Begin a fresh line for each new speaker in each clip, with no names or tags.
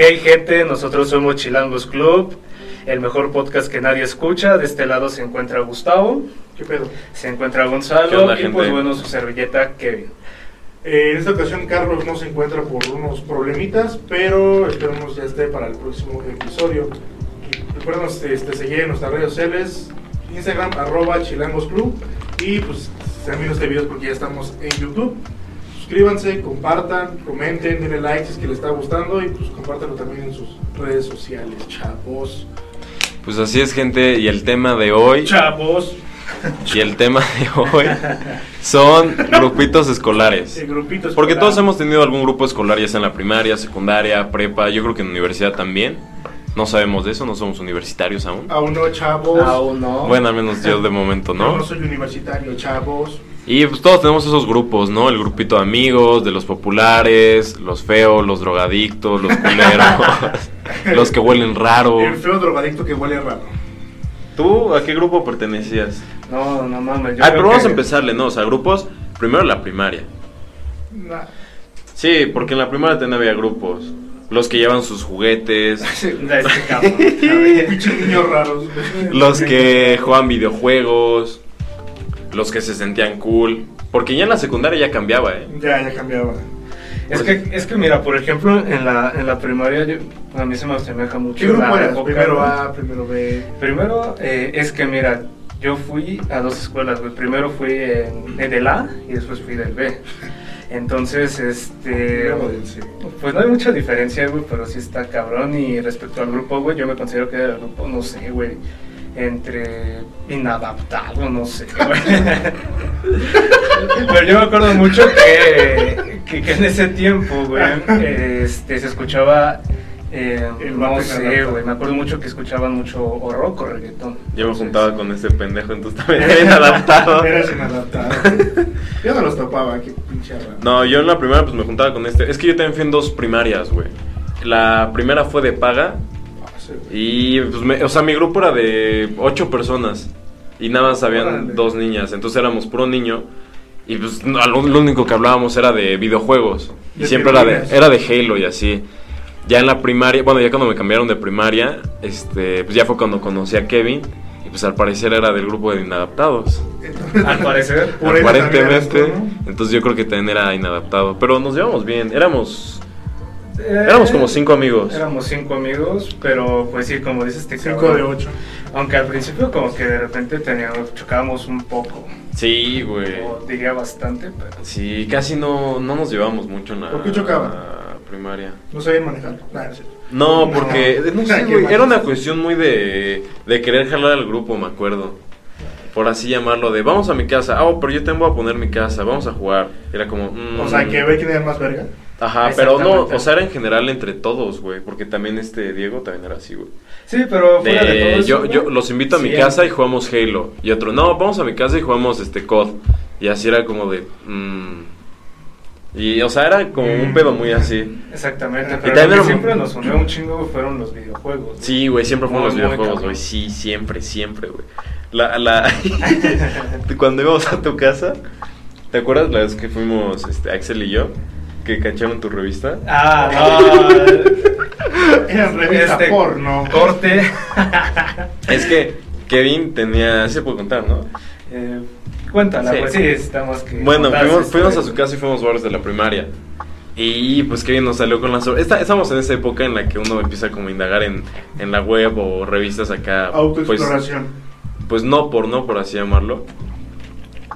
Hey gente, nosotros somos Chilangos Club, el mejor podcast que nadie escucha. De este lado se encuentra Gustavo,
¿Qué pedo?
se encuentra
¿Qué
Gonzalo
onda,
y
gente?
pues bueno, su servilleta Kevin.
Eh, en esta ocasión Carlos no se encuentra por unos problemitas, pero esperemos ya esté para el próximo episodio. Recuerden este, este, seguir en nuestras redes sociales, Instagram, arroba chilangosclub. Y pues termino este video porque ya estamos en YouTube. Suscríbanse, compartan, comenten, denle like si es que les está gustando y pues compártanlo también en sus redes sociales, chavos.
Pues así es, gente. Y el tema de hoy.
Chavos.
Y el tema de hoy son grupitos escolares.
El grupito
Porque todos hemos tenido algún grupo escolar, ya sea en la primaria, secundaria, prepa. Yo creo que en universidad también. No sabemos de eso, no somos universitarios aún.
Aún no, chavos.
Aún no.
Bueno, al menos yo de momento,
Yo
¿no?
no soy universitario, chavos.
Y pues todos tenemos esos grupos, ¿no? El grupito de amigos, de los populares, los feos, los drogadictos, los culeros, los que huelen raro.
El feo drogadicto que huele raro.
¿Tú a qué grupo pertenecías?
No, no mames. yo
Ah, pero vamos
que-
a empezarle, ¿no? O sea, grupos, primero la primaria.
Nah.
Sí, porque en la primaria también había grupos. Los que llevan sus juguetes,
este.
Pinches niños raros.
los que juegan videojuegos, los que se sentían cool. Porque ya en la secundaria ya cambiaba, ¿eh?
Ya, ya cambiaba.
Es que, es que mira, por ejemplo, en la, en la primaria yo- a mí se me asemeja mucho
¿Qué grupo
la
eras?
época,
Primero. A, primero B.
Primero, eh, es que mira, yo fui a dos escuelas, güey. Primero fui en, en del A y después fui del B. Entonces, este. Pues no hay mucha diferencia, güey, pero sí está cabrón. Y respecto al grupo, güey, yo me considero que era el grupo, no sé, güey, entre inadaptado, no sé, güey. pero yo me acuerdo mucho que, que, que en ese tiempo, güey, este, se escuchaba. eh, no sé, güey, me acuerdo mucho que escuchaban mucho o rock o reggaetón.
Yo me juntaba con este pendejo, entonces también era inadaptado.
Eras inadaptado. Yo no los topaba, qué pinche.
No, yo en la primera pues me juntaba con este. Es que yo también fui en dos primarias, güey. La primera fue de paga
sí.
y pues me- o sea, mi grupo era de ocho personas y nada más habían
Órale.
dos niñas, entonces éramos puro niño y pues no, lo, lo único que hablábamos era de videojuegos y
De
siempre era de, era de Halo y así. Ya en la primaria, bueno, ya cuando me cambiaron de primaria, este, pues ya fue cuando conocí a Kevin y pues al parecer era del grupo de inadaptados.
Entonces,
Al parecer.
Por
Aparentemente,
tú, ¿no?
entonces yo creo que también era inadaptado, pero nos llevamos bien, éramos
Eh,
éramos como cinco amigos.
Éramos cinco amigos, pero pues sí, como dices, este
Cinco
cabrón,
de ocho.
Aunque al principio como que de repente teníamos, chocábamos un poco,
Sí, güey.
o diría bastante, pero...
Sí, casi no, no nos llevamos mucho en la
¿Por qué chocaban?
primaria.
No sabían manejar. Nah, no
porque no sé,
Qué
güey, era una cuestión muy de, de querer jalar al grupo, me acuerdo. Por así llamarlo, de vamos a mi casa. Ah, oh, pero yo voy a poner mi casa, vamos a jugar. Era como... mm.
O sea, que ve quién era más verga.
Ajá, pero no, o sea, era en general entre todos, güey. Porque también este Diego también era así, güey.
Sí, pero fuera de,
De-
todo eso,
yo,
güey,
yo los invito a mi
sí,
casa y jugamos Halo. Y otro, no, vamos a mi casa y jugamos este COD. Y así era como de. mm. Y, o sea, era como un
Mm.
pedo muy así.
Exactamente,
Y
pero
también
lo que
era-
siempre nos unió un chingo fueron los videojuegos.
Sí, güey, siempre fueron
Muy,
los videojuegos,
cabrón.
güey. Sí, siempre, siempre, güey. La, la... Cuando íbamos a tu casa, ¿te acuerdas la vez que fuimos este, Axel y yo? Que cacharon tu revista.
Ah, no.
Eran revista
Este,
porno.
Corte.
Es que Kevin tenía. Se puede contar, ¿no?
Eh, cuéntala,
Sí.
pues sí, estamos que...
Bueno, fuimos, fuimos a su casa y fuimos varios de la primaria. Y pues Kevin nos salió con la sobre... Esta- estamos en esa época en la que uno empieza como a indagar en, en la web o revistas acá. Pues,
Autoexploración.
pues no por no, por así llamarlo.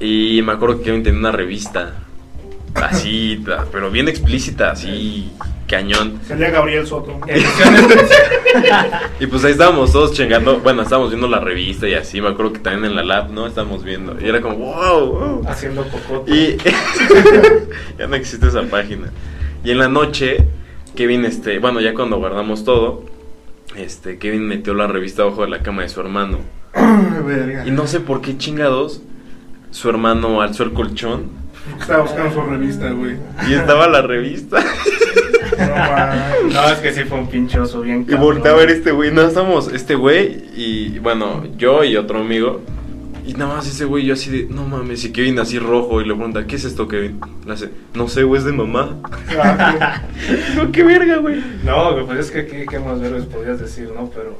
Y me acuerdo que Kevin tenía una revista. Así, pero bien explícita, así, cañón.
Salía Gabriel Soto.
Y pues ahí estábamos todos chingando. Bueno, estábamos viendo la revista y así. Me acuerdo que también en la lab, ¿no? Estábamos viendo. Y era como, wow, wow.
Haciendo cocote.
Y ya no existe esa página. Y en la noche, Kevin, este, bueno, ya cuando guardamos todo, este, Kevin metió la revista abajo de la cama de su hermano. Y no sé por qué chingados, su hermano alzó el colchón
Estaba buscando su revista, güey.
y estaba la revista.
No.
No, es que sí fue un pinchoso bien
Y
cabrón.
volteé a ver este güey. No, estamos este güey y, bueno, yo y otro amigo. Y nada más ese güey, yo así de, no mames, y Kevin así rojo y le pregunta, ¿qué es esto, Kevin? Le hace, no sé, güey, es de mamá.
Ah,
no, qué verga, güey.
No, pues es que qué, qué más verdes podías decir, ¿no? Pero.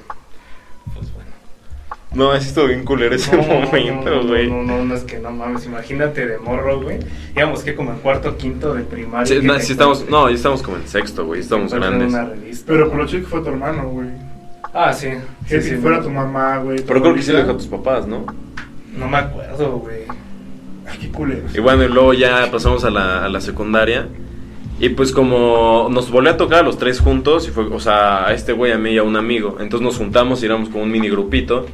No, así estuvo bien culero ese
No, no,
momento,
no,
güey.
No, no, no, es que no mames, imagínate de morro, güey. Digamos que como en cuarto, quinto de primaria.
Sí, no, sí estamos, no, ya estamos como en sexto, güey, estamos grandes.
Una revista,
Pero por lo chido que fue tu hermano, güey.
Ah, sí.
Que
sí,
si
sí,
fuera
no.
tu mamá, güey.
Pero creo que sí lo dijo a tus papás, ¿no?
No me acuerdo, güey.
Ay, qué culero.
Y bueno, y luego ya pasamos a la, a la secundaria. Y pues como nos volvió a tocar a los tres juntos, y fue, o sea, a este güey, a mí y a un amigo. Entonces nos juntamos y éramos como un mini grupito,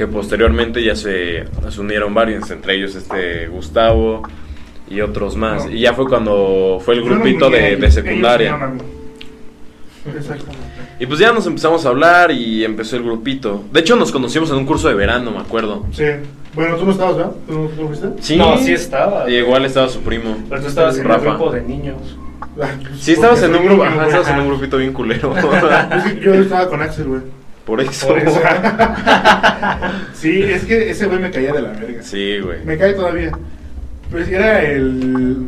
que posteriormente ya se, se unieron varios, entre ellos este Gustavo y otros más.
No.
Y ya fue cuando fue el
no
grupito de, de secundaria. Y pues ya nos empezamos a hablar y empezó el grupito. De hecho nos conocimos en un curso de verano, me acuerdo.
Sí. Bueno, tú no estabas, ¿verdad? ¿Tú no, fuiste?
Sí,
No, sí estaba.
Y igual estaba su primo.
Pero tú estabas en
Rafa.
un grupo de niños.
Sí, estabas en un grupo, ajá, estabas en un grupito bien culero.
Yo estaba con Axel, güey.
Por eso.
Por eso.
Sí, es que ese güey me caía de la verga.
Sí, güey.
Me cae todavía. Pues era el.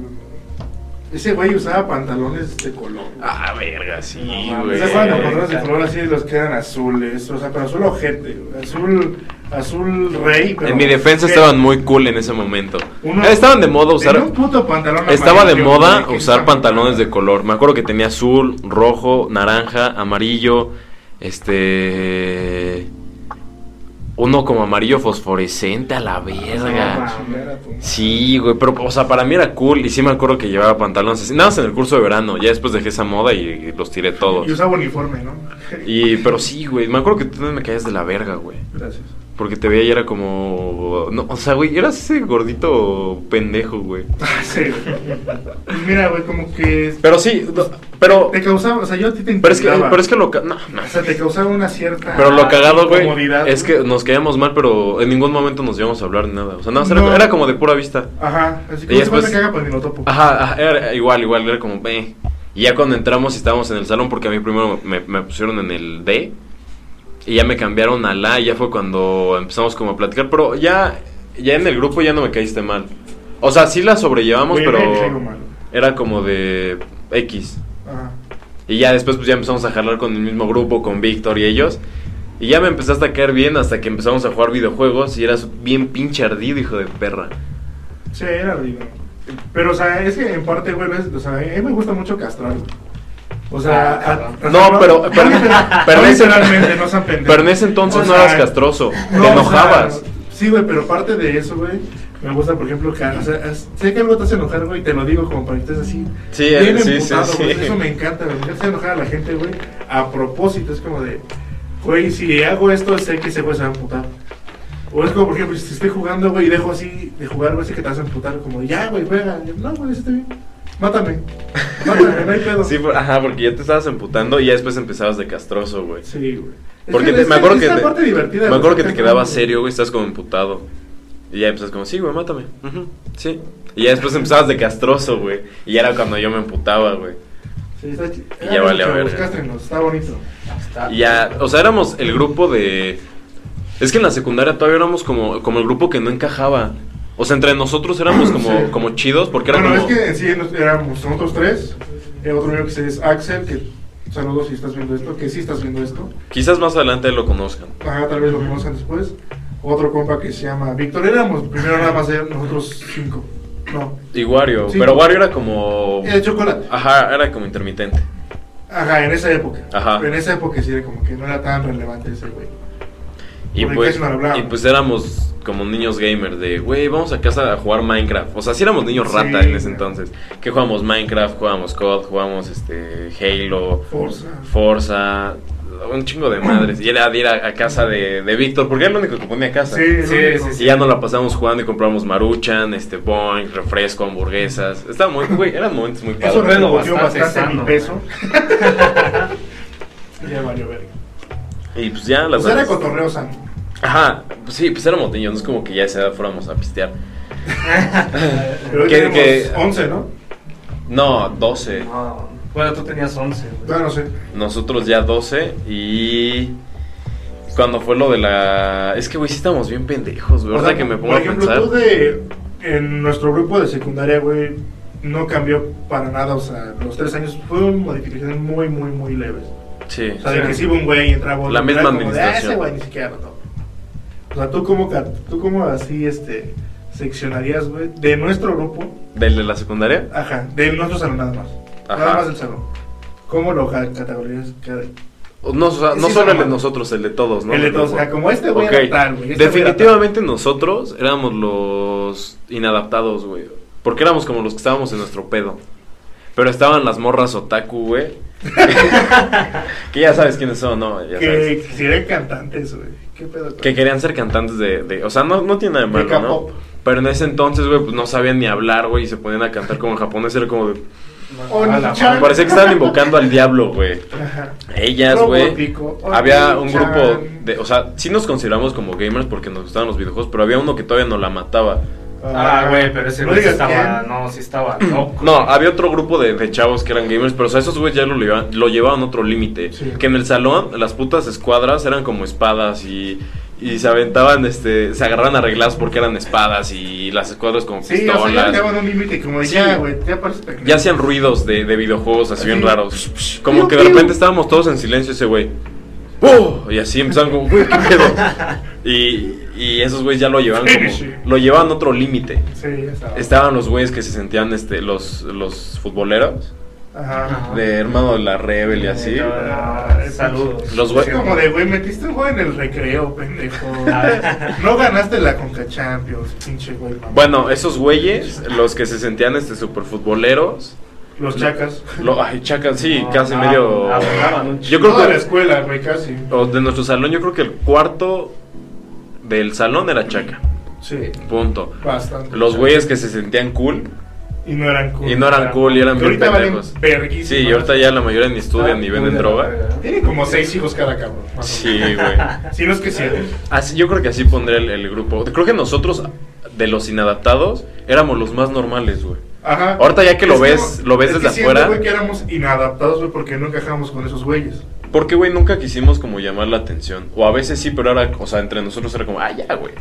Ese güey usaba pantalones de color.
Ah, verga, sí,
No,
güey.
¿Se acuerdan de pantalones de color así, los que eran azules? O sea, pero azul ojete, azul, azul rey. Pero
En mi defensa
¿qué?
estaban muy cool en ese momento.
Uno-
Eh, Estaban de moda usar.
Un puto pantalón
Estaba de moda usar pantalones de color. Me acuerdo que tenía azul, rojo, naranja, amarillo, este uno como amarillo fosforescente a la
No,
verga. Sí, güey, pero o sea, para mí era cool y sí me acuerdo que llevaba pantalones así. Nada más en el curso de verano, ya después dejé esa moda y los tiré todos.
Y usaba uniforme, ¿no?
Y pero sí, güey, me acuerdo que tú me caías de la verga, güey.
Gracias.
Porque te veía y era como. No, o sea, güey, eras ese gordito pendejo, güey.
Sí. Pues Mira, güey, como que.
Pero sí, no, pero.
Te causaba, o sea, yo a ti te
Pero es que, pero es que lo. No, no.
O sea, te causaba una cierta.
Pero lo cagado, güey, es que nos caíamos mal, pero en ningún momento nos íbamos a hablar ni nada. O sea, nada, más era-
No.
era, como de pura vista.
Ajá, así que
después
me caga pues ni lo topo.
Ajá, ajá, era igual, igual, era como, eh. Y ya cuando entramos y estábamos en el salón, porque a mí primero me, me pusieron en el D, y ya me cambiaron a la, y ya fue cuando empezamos como a platicar, pero ya, ya en el grupo ya no me caíste mal. O sea, sí la sobrellevamos, pero
mal.
era como de X.
Ajá.
Y ya después pues ya empezamos a jalar con el mismo grupo, con Víctor y ellos. Y ya me empezaste a caer bien hasta que empezamos a jugar videojuegos y eras bien pinche ardido, hijo de perra.
Sí, era ridículo. Pero, o sea, es que en parte, güey, o sea, a mí me gusta mucho castrar, güey. O sea,
Ah, cabrón.
a-
No, pero- pero- pero ese-
no sean.
Pero en ese entonces
O
no
sea,
eras castroso,
no,
te
o
enojabas.
sea, sí, güey, pero parte de eso, güey, me gusta, por ejemplo, que, o sea, sé que algo te hace enojar, güey, y te lo digo como para que estés así.
Sí,
bien
sí, sí,
emputado,
sí.
güey, Eso me encanta, güey, me encanta hacer enojar a la gente, güey, a propósito, es como de, güey, si hago esto, sé que ese güey se va a emputar. O es como, por ejemplo, si estoy jugando, güey, y dejo así de jugar, güey, sé que te vas a emputar, como ya, güey, juega. No, güey, eso está bien. Mátame. Mátame, no hay pedo.
Sí, por- ajá, porque ya te estabas emputando y ya después empezabas de castroso, güey.
Sí, güey. Es
Porque
que-
te-
es
me acuerdo
es
que
la
te-
parte divertida,
Me acuerdo que te quedabas serio, güey, estás como emputado. Y ya empezas como, sí, güey, mátame. Ujú, sí. Y ya después empezabas de castroso, güey. Y ya era cuando yo me emputaba, güey.
Sí, está
Y ya vale a
castrenos, está bonito.
Está-
Y ya, o sea, éramos el grupo de... Es que en la secundaria todavía éramos como, como el grupo que no encajaba. O sea, entre nosotros éramos como,
Sí.
como chidos porque era
bueno,
como...
es que en sí éramos nosotros tres. El otro amigo que es Axel, que saludos si estás viendo esto, que sí estás viendo esto.
Quizás más adelante lo conozcan.
Ajá, tal vez lo conozcan después. Otro compa que se llama Víctor. Éramos primero nada más nosotros cinco. No.
Y Wario.
Sí.
Pero Wario era como...
El chocolate.
Ajá, era como intermitente.
Ajá, en esa época.
Ajá.
En esa época sí era como que no era tan relevante ese güey.
Y pues, y pues éramos como niños gamers de, güey, vamos a casa a jugar Minecraft. O sea, sí éramos niños
Sí,
rata en ese entonces. Que jugamos Minecraft, jugamos COD, jugamos este Halo,
Forza.
Forza, un chingo de madres. Y era de ir a, a casa de, de Víctor, porque era el único que ponía casa.
Sí,
Sí, sí, sí.
Y ya nos la pasamos jugando y compramos maruchan, este boing, refresco, hamburguesas. Estaba muy, güey, eran momentos muy
Eso
padres.
pedo
redujo
bastante
bastante mi
sano,
peso. ya valió verga.
Y pues ya las
Pues era cotorreo sano.
Ajá, pues sí, pues éramos niños, no es como que ya a esa edad fuéramos a pistear.
Pero hoy
Que-
tenemos
que-
11, ¿no?
No, 12.
No, bueno, tú tenías 11, güey.
Todavía no sé.
Nosotros ya 12 y... Cuando fue lo de la. Es que, güey, sí estamos bien pendejos, güey.
O sea,
que me pongo
por
a
ejemplo,
pensar.
tú de. En nuestro grupo de secundaria, güey, no cambió para nada. O sea, los tres años fueron modificaciones muy, muy, muy leves.
Sí.
O sea, de que si iba un güey y entraba otro,
La misma
como de, "Ah,
administración.
ese güey ni siquiera lo topo". O sea, tú como, ca- tú como así, este, seccionarías, güey, de nuestro grupo,
¿Del de la secundaria?
ajá, de nuestro salón nada más.
Ajá.
Nada más del salón. ¿Cómo lo ca- categorías?
No, o sea, no
Sí,
solo el de
no.
nosotros, el de todos, ¿no?
El de todos, o sea, como este güey
Ok.
era tal, güey. este era
Definitivamente nosotros éramos los inadaptados, güey. Porque éramos como los que estábamos en nuestro pedo. Pero estaban las morras otaku, güey. que ya sabes quiénes son, ¿no? Ya.
Que
sabes.
quisieran cantantes, güey. ¿Qué pedo?
Que querían ser cantantes de... de- o sea, no, no tiene nada de malo, ¿no? Pero en ese entonces, güey, pues no sabían ni hablar, güey. Y se ponían a cantar como en japonés. Era como de... Parecía que estaban invocando al diablo, güey.
Ajá.
Ellas, güey. Había un grupo de, o sea, sí nos consideramos como gamers porque nos gustaban los videojuegos, pero había uno que todavía no la mataba.
Ah, güey, pero ese
no
güey estaba.
quién.
No, sí estaba loco.
No, había otro grupo de, de chavos que eran gamers, pero o sea, esos güeyes ya lo llevaban, lo llevaban a otro límite.
Sí.
Que en el salón, las putas escuadras eran como espadas y, y se aventaban, este, se agarraban arregladas porque eran espadas y las escuadras como
Sí, o sea, ya
pistolas.
un límite como de
Sí.
ya, güey, ya parece pequeño.
ya hacían ruidos de, de videojuegos así bien raros. Como que de repente estábamos todos en silencio ese güey. ¡Oh! Y así empezaron como, güey, ¿qué pedo? Y, y esos güeyes ya lo llevaban como, lo llevaban a otro límite.
Sí, ya estaba.
Estaban los güeyes que se sentían este, los, los futboleros,
Ajá.
De hermano de la Rebel y así.
Ah, Saludos.
Los
Es
güey-
como de, güey, metiste un juego en el recreo, pendejo. No ganaste la Conca Champions, pinche güey. mamá.
Bueno, esos güeyes, los que se sentían este super futboleros,
Los chacas.
lo, ay, chacan, sí,
No,
casi
ah,
medio.
abogaban
Yo creo
Toda la escuela, güey, casi.
o de nuestro salón, yo creo que el cuarto del salón era chaca.
Sí,
Punto.
bastante.
Los güeyes que se sentían cool
Y no eran cool.
y no eran cool y eran bien
valen
pendejos. Sí, y ahorita ya la mayoría ni estudian
Ah,
ni venden
de
droga.
Tienen como seis hijos cada cabrón.
Sí, güey.
Si no es que siete.
Así, yo creo que así pondré el, el grupo. Creo que nosotros, de los inadaptados, éramos los más normales, güey.
Ajá.
Ahorita ya que lo
Es
ves- lo ves
es
desde
que siento,
afuera.
güey, que éramos inadaptados, güey, porque no encajamos con esos güeyes.
Porque, güey, nunca quisimos como llamar la atención. O a veces sí, pero ahora, o sea, entre nosotros era como, ah, ya, güey.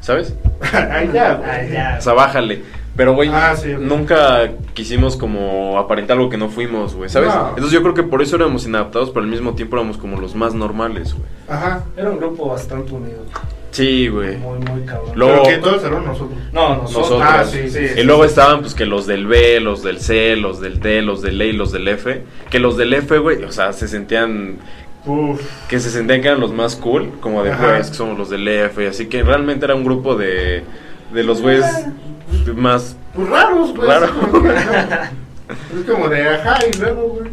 ¿Sabes?
Ay, ya, güey.
Ah, ya.
O sea, bájale. Pero, güey,
Ah, sí,
nunca quisimos como aparentar algo que no fuimos, güey, ¿sabes?
No.
Entonces yo creo que por eso éramos inadaptados, pero al mismo tiempo éramos como los más normales, güey.
Ajá.
Era un grupo bastante unido.
Sí, güey.
Muy, muy cabrón.
Luego-
Pero que todo el salón nosotros.
No, nosotros.
Nosotros.
Ah, sí, sí,
Y luego estaban pues que los del B, los del C, los del D, los del E y los del F. Que los del F, güey, o sea, se sentían
Uf.
que se sentían que eran los más cool, como de que somos los del F, así que realmente era un grupo de, de los güeyes más...
Pues raros, güey.
Raro.
así como que, ajá. Es como de ajá y luego, güey.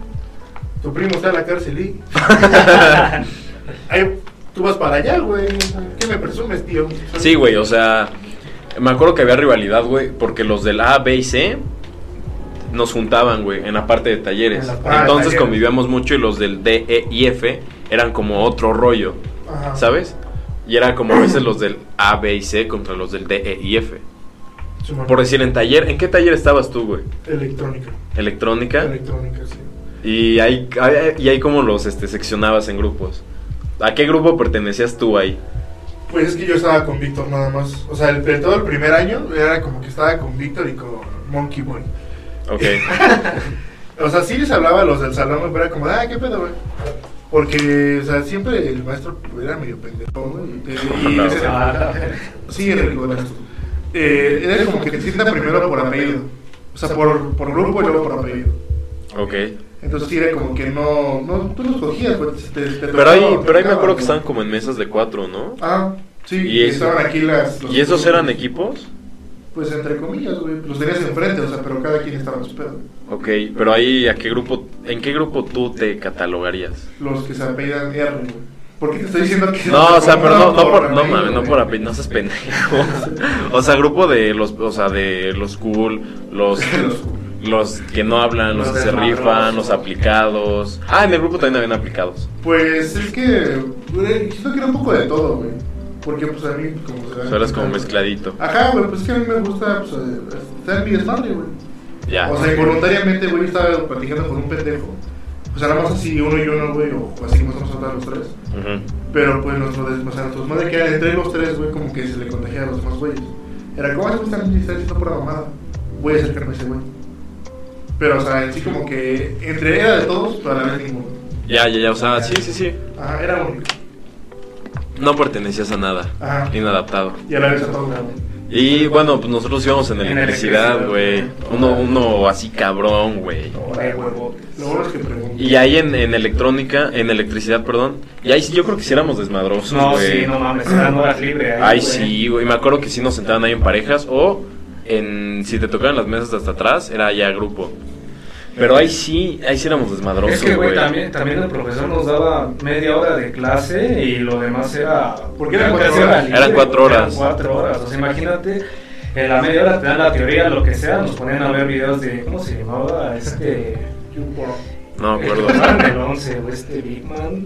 Tu primo está en la cárcel y. Tú vas para allá, güey. o sea, ¿Qué me presumes, tío?
Sí, güey, o sea, me acuerdo que había rivalidad, güey, porque los del A, B y C nos juntaban, güey, en la parte de talleres.
En
de
Entonces
talleres.
convivíamos mucho y los del D, E y F eran como otro rollo,
Ajá.
¿sabes? Y era como a veces los del A, B y C contra los del D, E y F. Por decir, en taller, ¿en qué taller estabas tú, güey?
Electrónica.
Electrónica.
Electrónica, sí.
Y ahí, ahí- y ahí como los este, seccionabas en grupos. ¿A qué grupo pertenecías tú ahí?
Pues es que yo estaba con Víctor nada más. O sea, el, de todo el primer año era como que estaba con Víctor y con Monkey Boy.
Ok.
O sea, sí les hablaba a los del salón, pero era como, ah, qué pedo, güey. Porque, o sea, siempre el maestro era medio pendejo, güey. Y-
No,
ese-
Ah,
Sí, Enrico, el maestro. Eh, era como que te sientan primero por apellido. O sea, por, por grupo y luego por apellido.
Ok.
Entonces sí era como que no, no tú los cogías, te- te
Pero ahí, pero ahí me acuerdo que estaban como en mesas de cuatro, ¿no?
Ah, sí,
¿Y
y
es-
estaban aquí las...
¿Y esos eran equipos?
Pues entre comillas, güey. Los tenías enfrente, o sea, pero cada quien estaba en su pedo.
Ok, pero ahí, ¿a qué grupo, ¿en qué grupo tú te catalogarías?
Los que se apellidan R, güey. ¿Por qué te estoy diciendo que
No, o sea, pero no, no por, no mames, no por apellido, no seas pendejo. O sea, grupo de los, o sea, de los cool, los, los que no hablan, los
Los
que se rifan, los aplicados. Ah, en el grupo también habían aplicados.
Pues es que, siento que era un poco de todo, güey. Porque, pues a mí, como se
O sea, eras como mezcladito.
Ajá, güey, pues es que a mí me gusta, pues, estar en mi desmadre, güey.
Ya.
O sea, involuntariamente, güey, estaba platicando con un pendejo. pues éramos así uno y uno, güey, o así como estamos hablando los tres.
Ujú.
Pero pues nuestro, o sea, que era entre los tres, güey, como que se le contagia a los demás güeyes. Era como, ah, están están diciendo pura mamada. Voy a acercarme a ese güey. Pero, o sea, en sí como que entre era de todos, pero a la vez ninguno.
Ya, ya, ya, o sea, sí, sí, sí.
Ajá, era único.
No pertenecías a nada.
Ajá.
Inadaptado.
Y a la vez a todos, güey.
Y bueno, pues nosotros íbamos en
En
electricidad, güey. Uno, uno así cabrón, güey. Y ahí en, en electrónica, en electricidad, perdón. Y ahí sí yo creo que sí éramos desmadrosos,
No,
güey.
sí, no mames, eran horas libres. ahí,
Ay, sí, güey. Me acuerdo que sí nos sentaban ahí en parejas o en si te tocaban las mesas hasta atrás, era ya grupo. Pero ahí sí, ahí sí éramos desmadrosos,
Es que, güey, también, también el profesor nos daba media hora de clase y lo demás era...
Porque eran cuatro
hora
horas.
libre,
Eran cuatro
Eran
horas.
cuatro horas. O sea, imagínate, en la media hora te dan la teoría, lo que sea, nos ponían a ver videos de... ¿Cómo se llamaba? Este...
No me acuerdo.
pasaron en el 11, güey, este Big Man.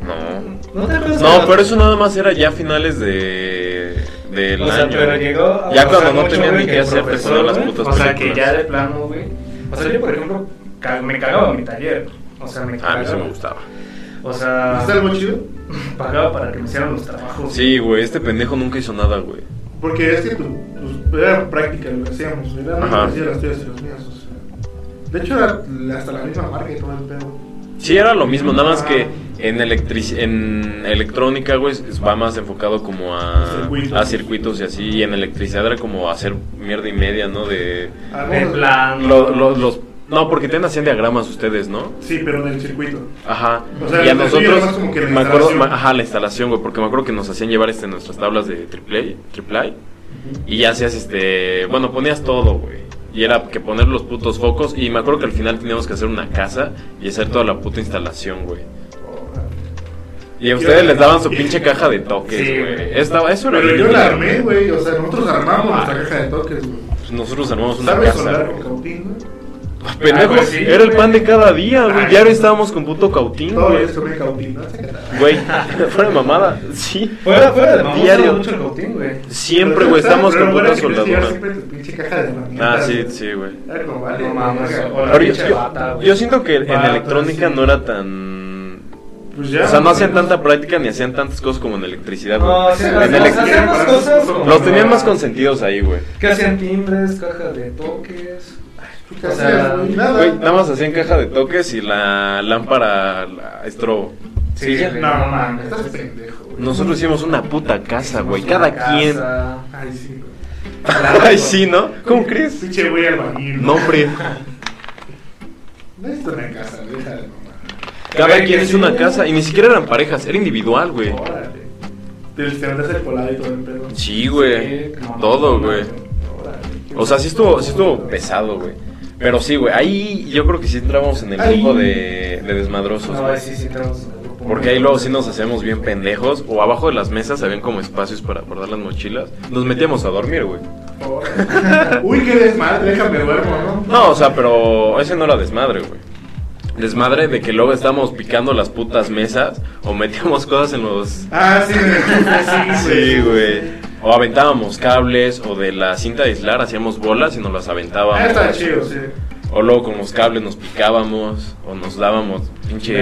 No.
¿No te acuerdas? de
No, pero eso nada más era ya finales de del
O sea,
año.
pero llegó a
ya cuando no
güey,
ni
que
hacer te
profesor,
ponían las putas
O sea, que ya de plano, güey. O sea, yo, por ejemplo, me cagaba mi taller. O sea, me
Ah, a
cagaba.
mí sí me gustaba.
O sea,
¿Está algo chido?
pagaba para que me hicieran los trabajos.
Sí, güey, este pendejo nunca hizo nada, güey.
Porque es que tu, pues, era práctica lo que hacíamos. Era muy
Ajá.
parecido a las tuyas y las mías. O sea. De hecho, era hasta la misma marca y todo el pedo.
Sí, era lo mismo, nada más que en, electric en electrónica, güey, es- va más enfocado como a
Circuitos.
a circuitos y así. Y en electricidad era como hacer mierda y media, ¿no? De.
Ah,
De
no,
plan.
lo- lo- los. No, porque te hacían diagramas ustedes, ¿no?
Sí, pero del circuito.
Ajá.
O sea,
y a
el
nosotros,
como que la
me acuerdo, ajá, la instalación, güey, porque me acuerdo que nos hacían llevar este nuestras tablas de triple A, triple y ya hacías este, bueno, ponías todo, güey. Y era que poner los putos focos, y me acuerdo que al final teníamos que hacer una casa y hacer toda la puta instalación, güey. Y a ustedes les daban su pinche caja de toques,
Sí,
güey. Estaba, eso era
Pero yo la armé, güey. O sea, nosotros armamos nuestra caja de toques, güey.
Pues Nosotros armamos una
¿Sabes
casa,
soldar
güey.
con cautín, güey?
Pendejo,
Ah, pues sí,
era el pan de cada día, güey.
Ay.
Diario estábamos con puto cautín, güey.
sobre cautín, ¿no?
Güey, fuera de mamada, sí.
Fuera, fuera de mamón,
Diario.
mucho el cautín, güey.
Siempre, güey, estamos con puta soldadura.
Siempre tu pinche caja de.
Ah, sí, sí, güey.
Era como, vale.
Yo, siento que en electrónica
sí.
no era tan...
Pues ya.
O sea, no
más
hacían tanta práctica ni hacían tantas cosas como en electricidad, güey.
No, sí,
En
las-
elec-
las hacíamos cosas como-
Los tenían más consentidos ahí, güey.
Que hacían timbres, caja de toques.
¿Qué
O
hacías,
sea,
güey? Nada.
Güey, nada más hacían caja de toques y la lámpara la estrobo.
Sí, güey.
No, mames, estás pendejo, güey.
Nosotros hicimos una puta casa, güey. Cada
casa.
quien.
Ay, sí, güey.
Ay, sí, ¿no? ¿Cómo crees?
Pinche güey albañil.
No, hombre.
No es una casa, deja de mamar.
Cada quien
sí.
una casa y ni siquiera eran parejas, era individual, güey.
Órale. Te metes el colado y todo el pedo.
Sí, güey.
No,
Todo,
no,
güey.
no.
O sea, sí estuvo, sí estuvo pesado, güey. Pero sí, güey. Ahí yo creo que sí entramos en el grupo de, de desmadrosos,
No,
güey.
ahí sí, sí entramos en el grupo.
Porque ahí luego sí nos hacíamos bien pendejos. O abajo de las mesas habían como espacios para guardar las mochilas. Nos metíamos a dormir, güey.
Uy, qué desmadre, déjame duermo, ¿no?
No, o sea, pero ese no era desmadre, güey. Desmadre de que luego estábamos picando las putas mesas o metíamos cosas en los...
Ah, sí, sí,
Sí, güey. O aventábamos cables o de la cinta de aislar hacíamos bolas y nos las aventábamos.
Ah, está chido, sí.
O luego con los cables nos picábamos o nos dábamos pinche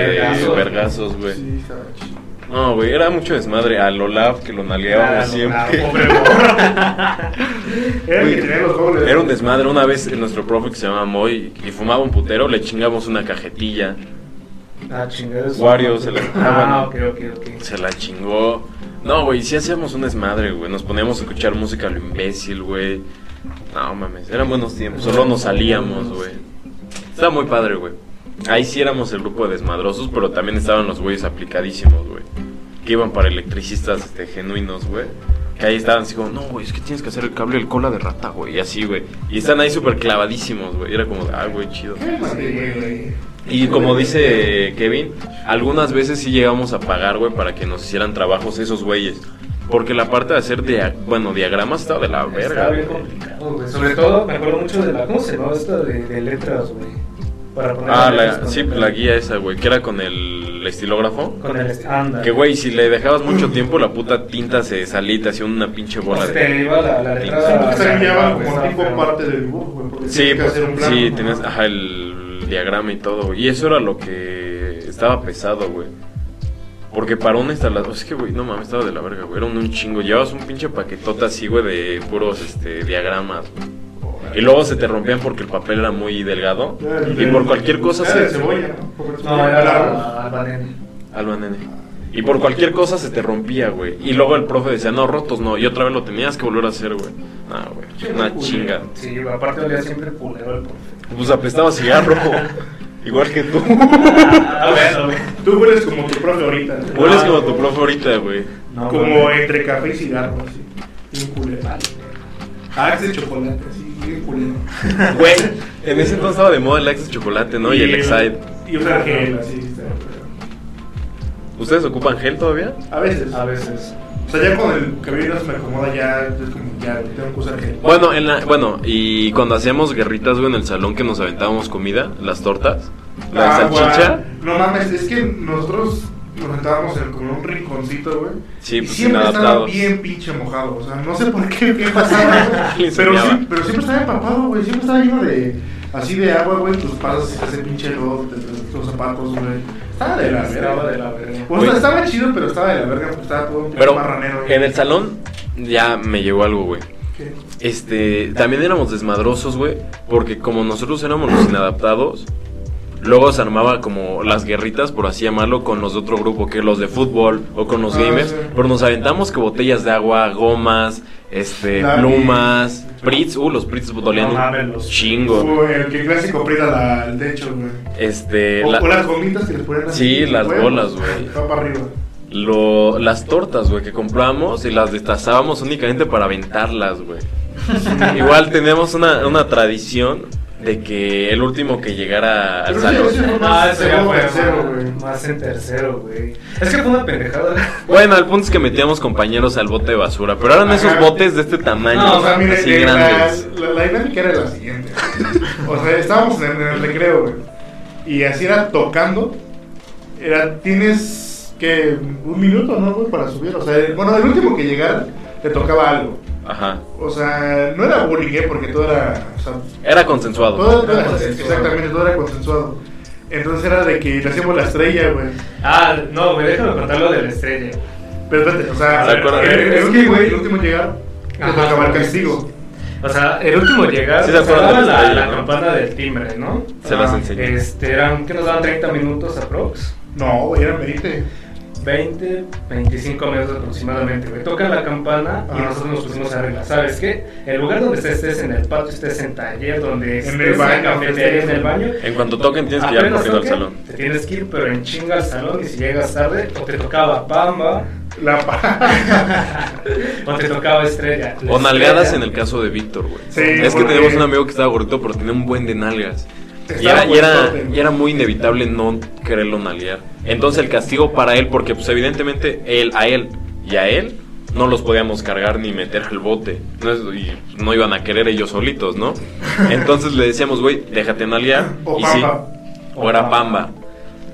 Vergazos.
güey.
Sí, estaba chido.
No, güey, era mucho desmadre. Al Olaf que lo nalgueábamos siempre.
pobre.
Era goles.
Era un desmadre. Una vez nuestro profe que se llamaba Moy y fumaba un putero, le chingamos una cajetilla.
Ah, chingados.
Wario se la-
Ah, ok, ok, ok.
Se la chingó. No, güey, sí hacíamos un desmadre, güey. Nos poníamos a escuchar música a lo imbécil, güey. No mames, eran buenos tiempos. Solo nos salíamos, güey. Estaba muy padre, güey. Ahí sí éramos el grupo de desmadrosos, pero también estaban los güeyes aplicadísimos, güey. Que iban para electricistas este, genuinos, güey. Que ahí estaban así como, no, güey, es que tienes que hacer el cable del cola de rata, güey. Y así, güey. Y están ahí súper clavadísimos, güey. Era como, ah, güey, chido. Y como dice Kevin, algunas veces sí llegamos a pagar, güey, para que nos hicieran trabajos esos güeyes. Porque la parte de hacer, dia- bueno, diagramas estaba de la verga.
Está bien complicado, güey. Sobre todo, me acuerdo mucho de la. ¿Cómo se llamaba esta de, de letras, güey? Para poner
Ah, la, sí,
el-
la guía esa, güey, que era con el estilógrafo.
Con el. est- Anda.
Que, güey, si le dejabas mucho tiempo, la puta tinta se salía y te hacía una pinche bola de...
te iba la, la
Sí,
letra.
porque se guiaba
güey,
como tipo parte del dibujo, güey.
Sí, pues,
hacer un plano.
sí, tenías, ajá, el diagrama y todo, güey. Y eso era lo que estaba pesado, güey. Porque para una instalación, es que, güey, no mames, estaba de la verga, güey. Era un, un chingo. Llevabas un pinche paquetota así, güey, de puros este, diagramas, güey. Y luego se te rompían porque el papel era muy delgado. Y por cualquier cosa
de
se.
cebolla,
Albanene.
Alba, nene. Y por cualquier cosa se te rompía, güey. Y luego el profe decía, no, rotos no. Y otra vez lo tenías que volver a hacer, güey. No, güey. Una chinga.
Sí, aparte olía siempre culero el profe.
Pues apestaba cigarro. Igual que tú.
A ver, a ver.
Tú hueles como tu profe ahorita.
Hueles como tu profe ahorita, güey.
No,
como entre café y cigarro, así. Bien culero. Axe de chocolate, así, bien culero.
Güey, en ese entonces estaba de moda el Axe de chocolate, ¿no? Y el Excite.
Y usar gel, así.
¿Ustedes ocupan gel todavía?
A veces.
A veces.
O sea, ya cuando el cabello se me acomoda, ya es como, ya tengo que usar gel.
Bueno, en la, bueno, y cuando hacíamos guerritas, güey, en el salón que nos aventábamos comida, las tortas, la
Ah,
salchicha.
No mames, es que nosotros nos sentábamos en como un rinconcito, güey.
Sí,
y
pues,
siempre estaba bien pinche mojado. O sea, no sé por qué, qué pasaba, pero,
enseñaba.
sí, pero siempre estaba empapado, güey. Siempre estaba lleno de. Así de agua, güey. Tus pasas ese pinche lodo, los zapatos, güey. Estaba de la
Estaba
verga.
de la verga.
O sea,
Güey.
estaba chido, pero estaba de la verga porque estaba todo un pinche
Pero
marranero. güey.
en el salón ya me llegó algo, güey.
¿Qué?
Este, también éramos desmadrosos, güey, porque como nosotros éramos los inadaptados, luego se armaba como las guerritas, por así llamarlo, con los de otro grupo, que los de fútbol o con los
Ah,
gamers, pero nos aventamos que botellas de agua, gomas, este,
Lápiz.
plumas, Pritz, uh, los Pritz dolían
No
chingo.
El que clásico aprieta la- el techo, güey.
Este,
O,
la-
o las gomitas que les ponen así.
Sí, las
huevos,
bolas, güey.
Va para arriba.
lo- las tortas, güey, que compramos y las destazábamos únicamente para aventarlas, güey. Igual tenemos una, una tradición de que el último que llegara al
Pero
salón.
ese- ese fue
fue
tercero, güey.
más en tercero, güey. Es que fue una pendejada.
Bueno, el punto es que metíamos compañeros al bote de basura, pero eran esos botes de este tamaño,
No, o sea, mire,
así
eh, la,
grandes.
la- la dinámica era la siguiente. O sea, estábamos en, en el recreo, güey. Y así era tocando. Era, tienes que un minuto, ¿no, güey? Para subir. O sea, bueno, el último que llegara te tocaba algo.
Ajá.
O sea, no era bullying, ¿eh? Porque todo era. O sea,
Era consensuado.
todo, todo era-
consensuado.
exactamente, todo era consensuado. Entonces era de que le hacíamos la estrella, güey.
Ah, no, güey, déjame contar lo de la estrella.
Pero espérate, o sea,
¿Se acuerdan?
el, el
Es que,
último,
güey.
el último llegar
Ajá.
el castigo.
O sea, el último llegar,
Sí se acuerdan de la
la,
estrella,
la
¿no?
campana del timbre, ¿no?
Se las
Ah,
enseñé.
Este, eran, que nos daban 30 minutos aprox.
No, güey, eran 20.
20, 25 minutos aproximadamente, güey. Tocan la campana y
Ah.
nosotros nos pusimos a arreglar. ¿Sabes qué? El lugar donde estés, estés en el patio, estés en taller, donde estés
el
en la
baño,
cafetería, en el baño.
En cuanto toquen tienes que ir corriendo al salón.
Te tienes que ir, pero en chinga al salón y si llegas tarde, o te tocaba pamba,
La
o te tocaba estrella. La
O nalgadas
estrella-
en el caso de Víctor, güey.
Sí,
es que teníamos un amigo que estaba gordito, pero tenía un buen de nalgas. Y era, y, era,
fuertote.
y era muy inevitable no quererlo nalguear. Entonces el castigo para él, porque pues evidentemente él, a él y a él no los podíamos cargar ni meter al bote. No, es- y no iban a querer ellos solitos, ¿no? Entonces le decíamos, güey, déjate nalguear.
O
y sí,
pamba.
o era pamba.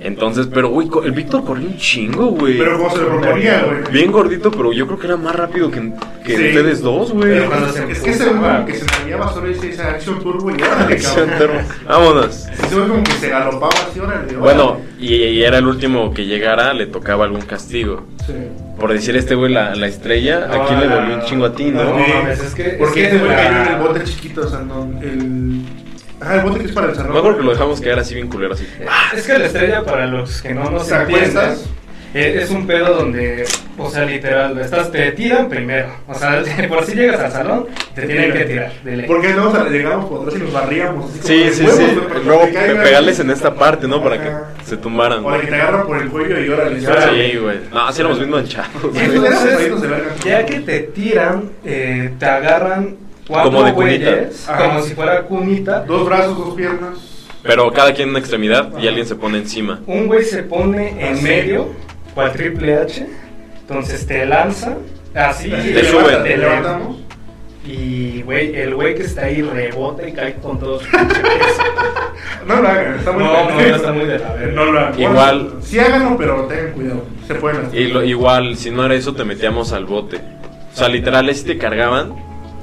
Entonces, pero güey, el Víctor corrió un chingo, güey.
Pero como se lo proponía, güey.
Bien gordito, pero yo creo que era más rápido que, que
Sí.
ustedes dos, güey.
Pero cuando se
Es que ese güey que se salía solo dice esa acción turbo y órale,
Acción turbo. Vámonos.
Sí, se ve como que se galopaba así, órale.
Bueno, y, y era el último que llegara, le tocaba algún castigo.
Sí.
Por decir este güey la, la estrella, aquí le dolió un chingo a ti,
No,
¿no?
Mames, es que.
Porque
es que
este güey cayó en el bote chiquito, o sea, no, el... Ajá, el bote que es para el
acuerdo que lo dejamos quedar así bien culero, así.
Es que la estrella, para los que no nos
¿Te
entienden,
acuestas?
eh, es un pedo donde, o sea, literal, estás, te tiran primero. O sea, por si llegas al salón, te tienen que tirar. de ley.
Porque luego o sea, llegábamos por atrás y nos barríamos. Así como
Sí,
de
sí,
huevos,
sí.
güey, para que
Luego
te caigan.
pegarles en esta parte, ¿no? Para
Ajá.
que se tumbaran.
O la que te agarran por el cuello y órale.
Sí.
Sí, güey. No, así éramos bien manchados.
Sí,
güey.
Entonces, ya que te tiran, eh, te agarran cuatro
Como de cunita.
güeyes,
Ajá.
como si fuera cunita.
Dos brazos, dos piernas.
Pero cada quien en una extremidad y alguien se pone encima.
Un güey se pone en
Así.
medio, cual triple H, entonces te lanza, así,
Así
Te
te
suben.
te
Te
levanta.
levantamos.
Y, güey, el güey que está ahí rebota y cae con todo su pinche peso.
No lo hagan, está muy
No, no,
pendejo.
está muy de la verga.
No lo hagan.
Igual-
Bueno, sí háganlo, pero tengan cuidado. Se pueden lastimar.
Y lo- igual, si no era eso, te metíamos al bote. O sea, literal, si te cargaban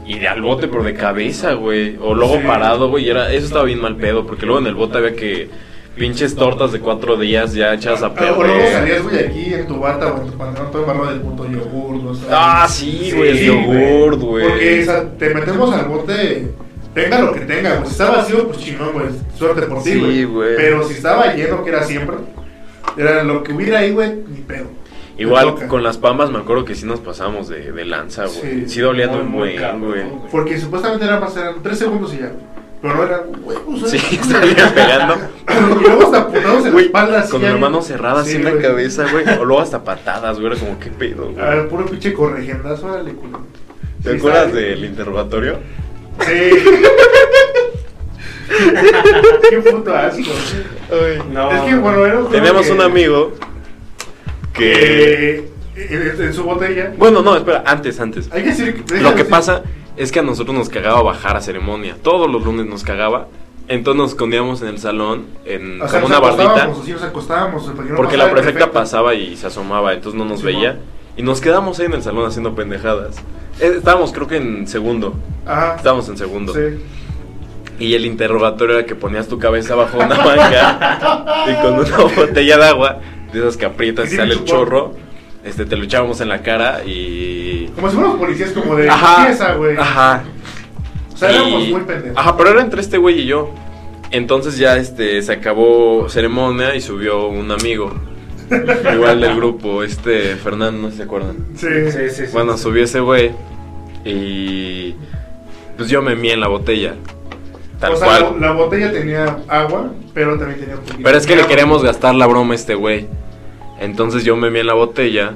Y de al bote, pero de cabeza, güey. O luego
Sí.
parado, güey. y Era, eso estaba bien mal pedo, porque luego en el bote había que pinches tortas de cuatro días ya echadas a
Ah, O luego
perder.
salías, güey, aquí en tu bata o en tu pantalón todo embarrado del puto yogur. o sea.
Ah, sí, güey, el
Sí,
yogurt, güey.
Porque o sea, te metemos al bote, tenga lo que tenga, güey. Si está vacío, pues chingón, güey. Suerte por ti,
Sí,
güey.
güey.
Pero si estaba lleno, que era siempre, era lo que hubiera ahí, güey, ni pedo.
Igual con las pambas me acuerdo que sí nos pasamos de, de lanza, güey.
Sí.
Sí, dolía
Muy, cabrón,
güey.
güey.
Porque supuestamente era eran tres segundos y ya. Pero no huevos,
Sí,
¿eh?
salía pegando.
Y luego hasta apuntados en la
Güey,
espalda. así,
con
ya,
la mano
güey.
cerrada así
Sí,
en la
güey.
cabeza, güey. O luego hasta patadas, güey. Era como, ¿qué pedo, güey?
A ver, puro pinche corregendazo, órale, culo.
¿Te
Sí,
acuerdas
bien.
del interrogatorio?
Sí. Qué puto asco.
No.
Es que, bueno, era
Teníamos
que-
un amigo que...
que en, en su botella.
Bueno, no, espera, antes, antes.
Hay que decir que.
Lo que pasa es que a nosotros nos cagaba bajar a ceremonia. Todos los lunes nos cagaba. Entonces nos escondíamos en el salón, en
O sea,
como una bardita.
así, nos acostábamos. no
Porque la prefecta pasaba y se asomaba, entonces no nos
Sí,
veía. Y nos quedamos ahí en el salón haciendo pendejadas. Eh, Estábamos creo que en segundo.
Ajá.
Estábamos en segundo.
Sí.
Y el interrogatorio era que ponías tu cabeza bajo una banca y con una botella de agua, de esas que aprietas y sale el chorro, este, te lo echábamos en la cara y...
Como si fuéramos policías, como de
Ajá,
limpieza, güey.
ajá.
O sea, éramos muy pendejos.
Ajá, pero era entre este güey y yo. Entonces ya este se acabó ceremonia y subió un amigo. Igual del grupo, este Fernando, ¿no se acuerdan?
Sí.
Sí, sí, sí.
Bueno, subió ese güey y pues yo me mié en la botella. Tal
o sea,
cual.
La, la botella tenía agua, pero también tenía un poquito
Pero es que
de
le
agua.
queremos gastar la broma a este güey. Entonces yo me mié en la botella,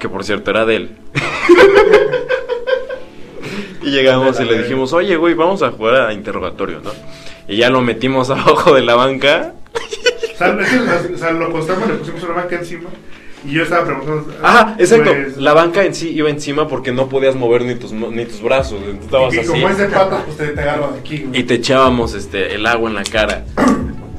que por cierto era de él. y llegamos y le dijimos, oye güey, vamos a jugar a interrogatorio, ¿no? Y ya lo metimos abajo de la banca.
O sea, o sea, lo acostamos, le pusimos una banca encima. Y yo estaba preguntando.
Ajá, exacto.
pues,
La banca en sí iba encima porque no podías mover ni tus, mo- ni tus brazos. Entonces estabas
y
así.
como es de patas, pues te, te agarro de aquí, güey.
Y te echábamos este, el agua en la cara.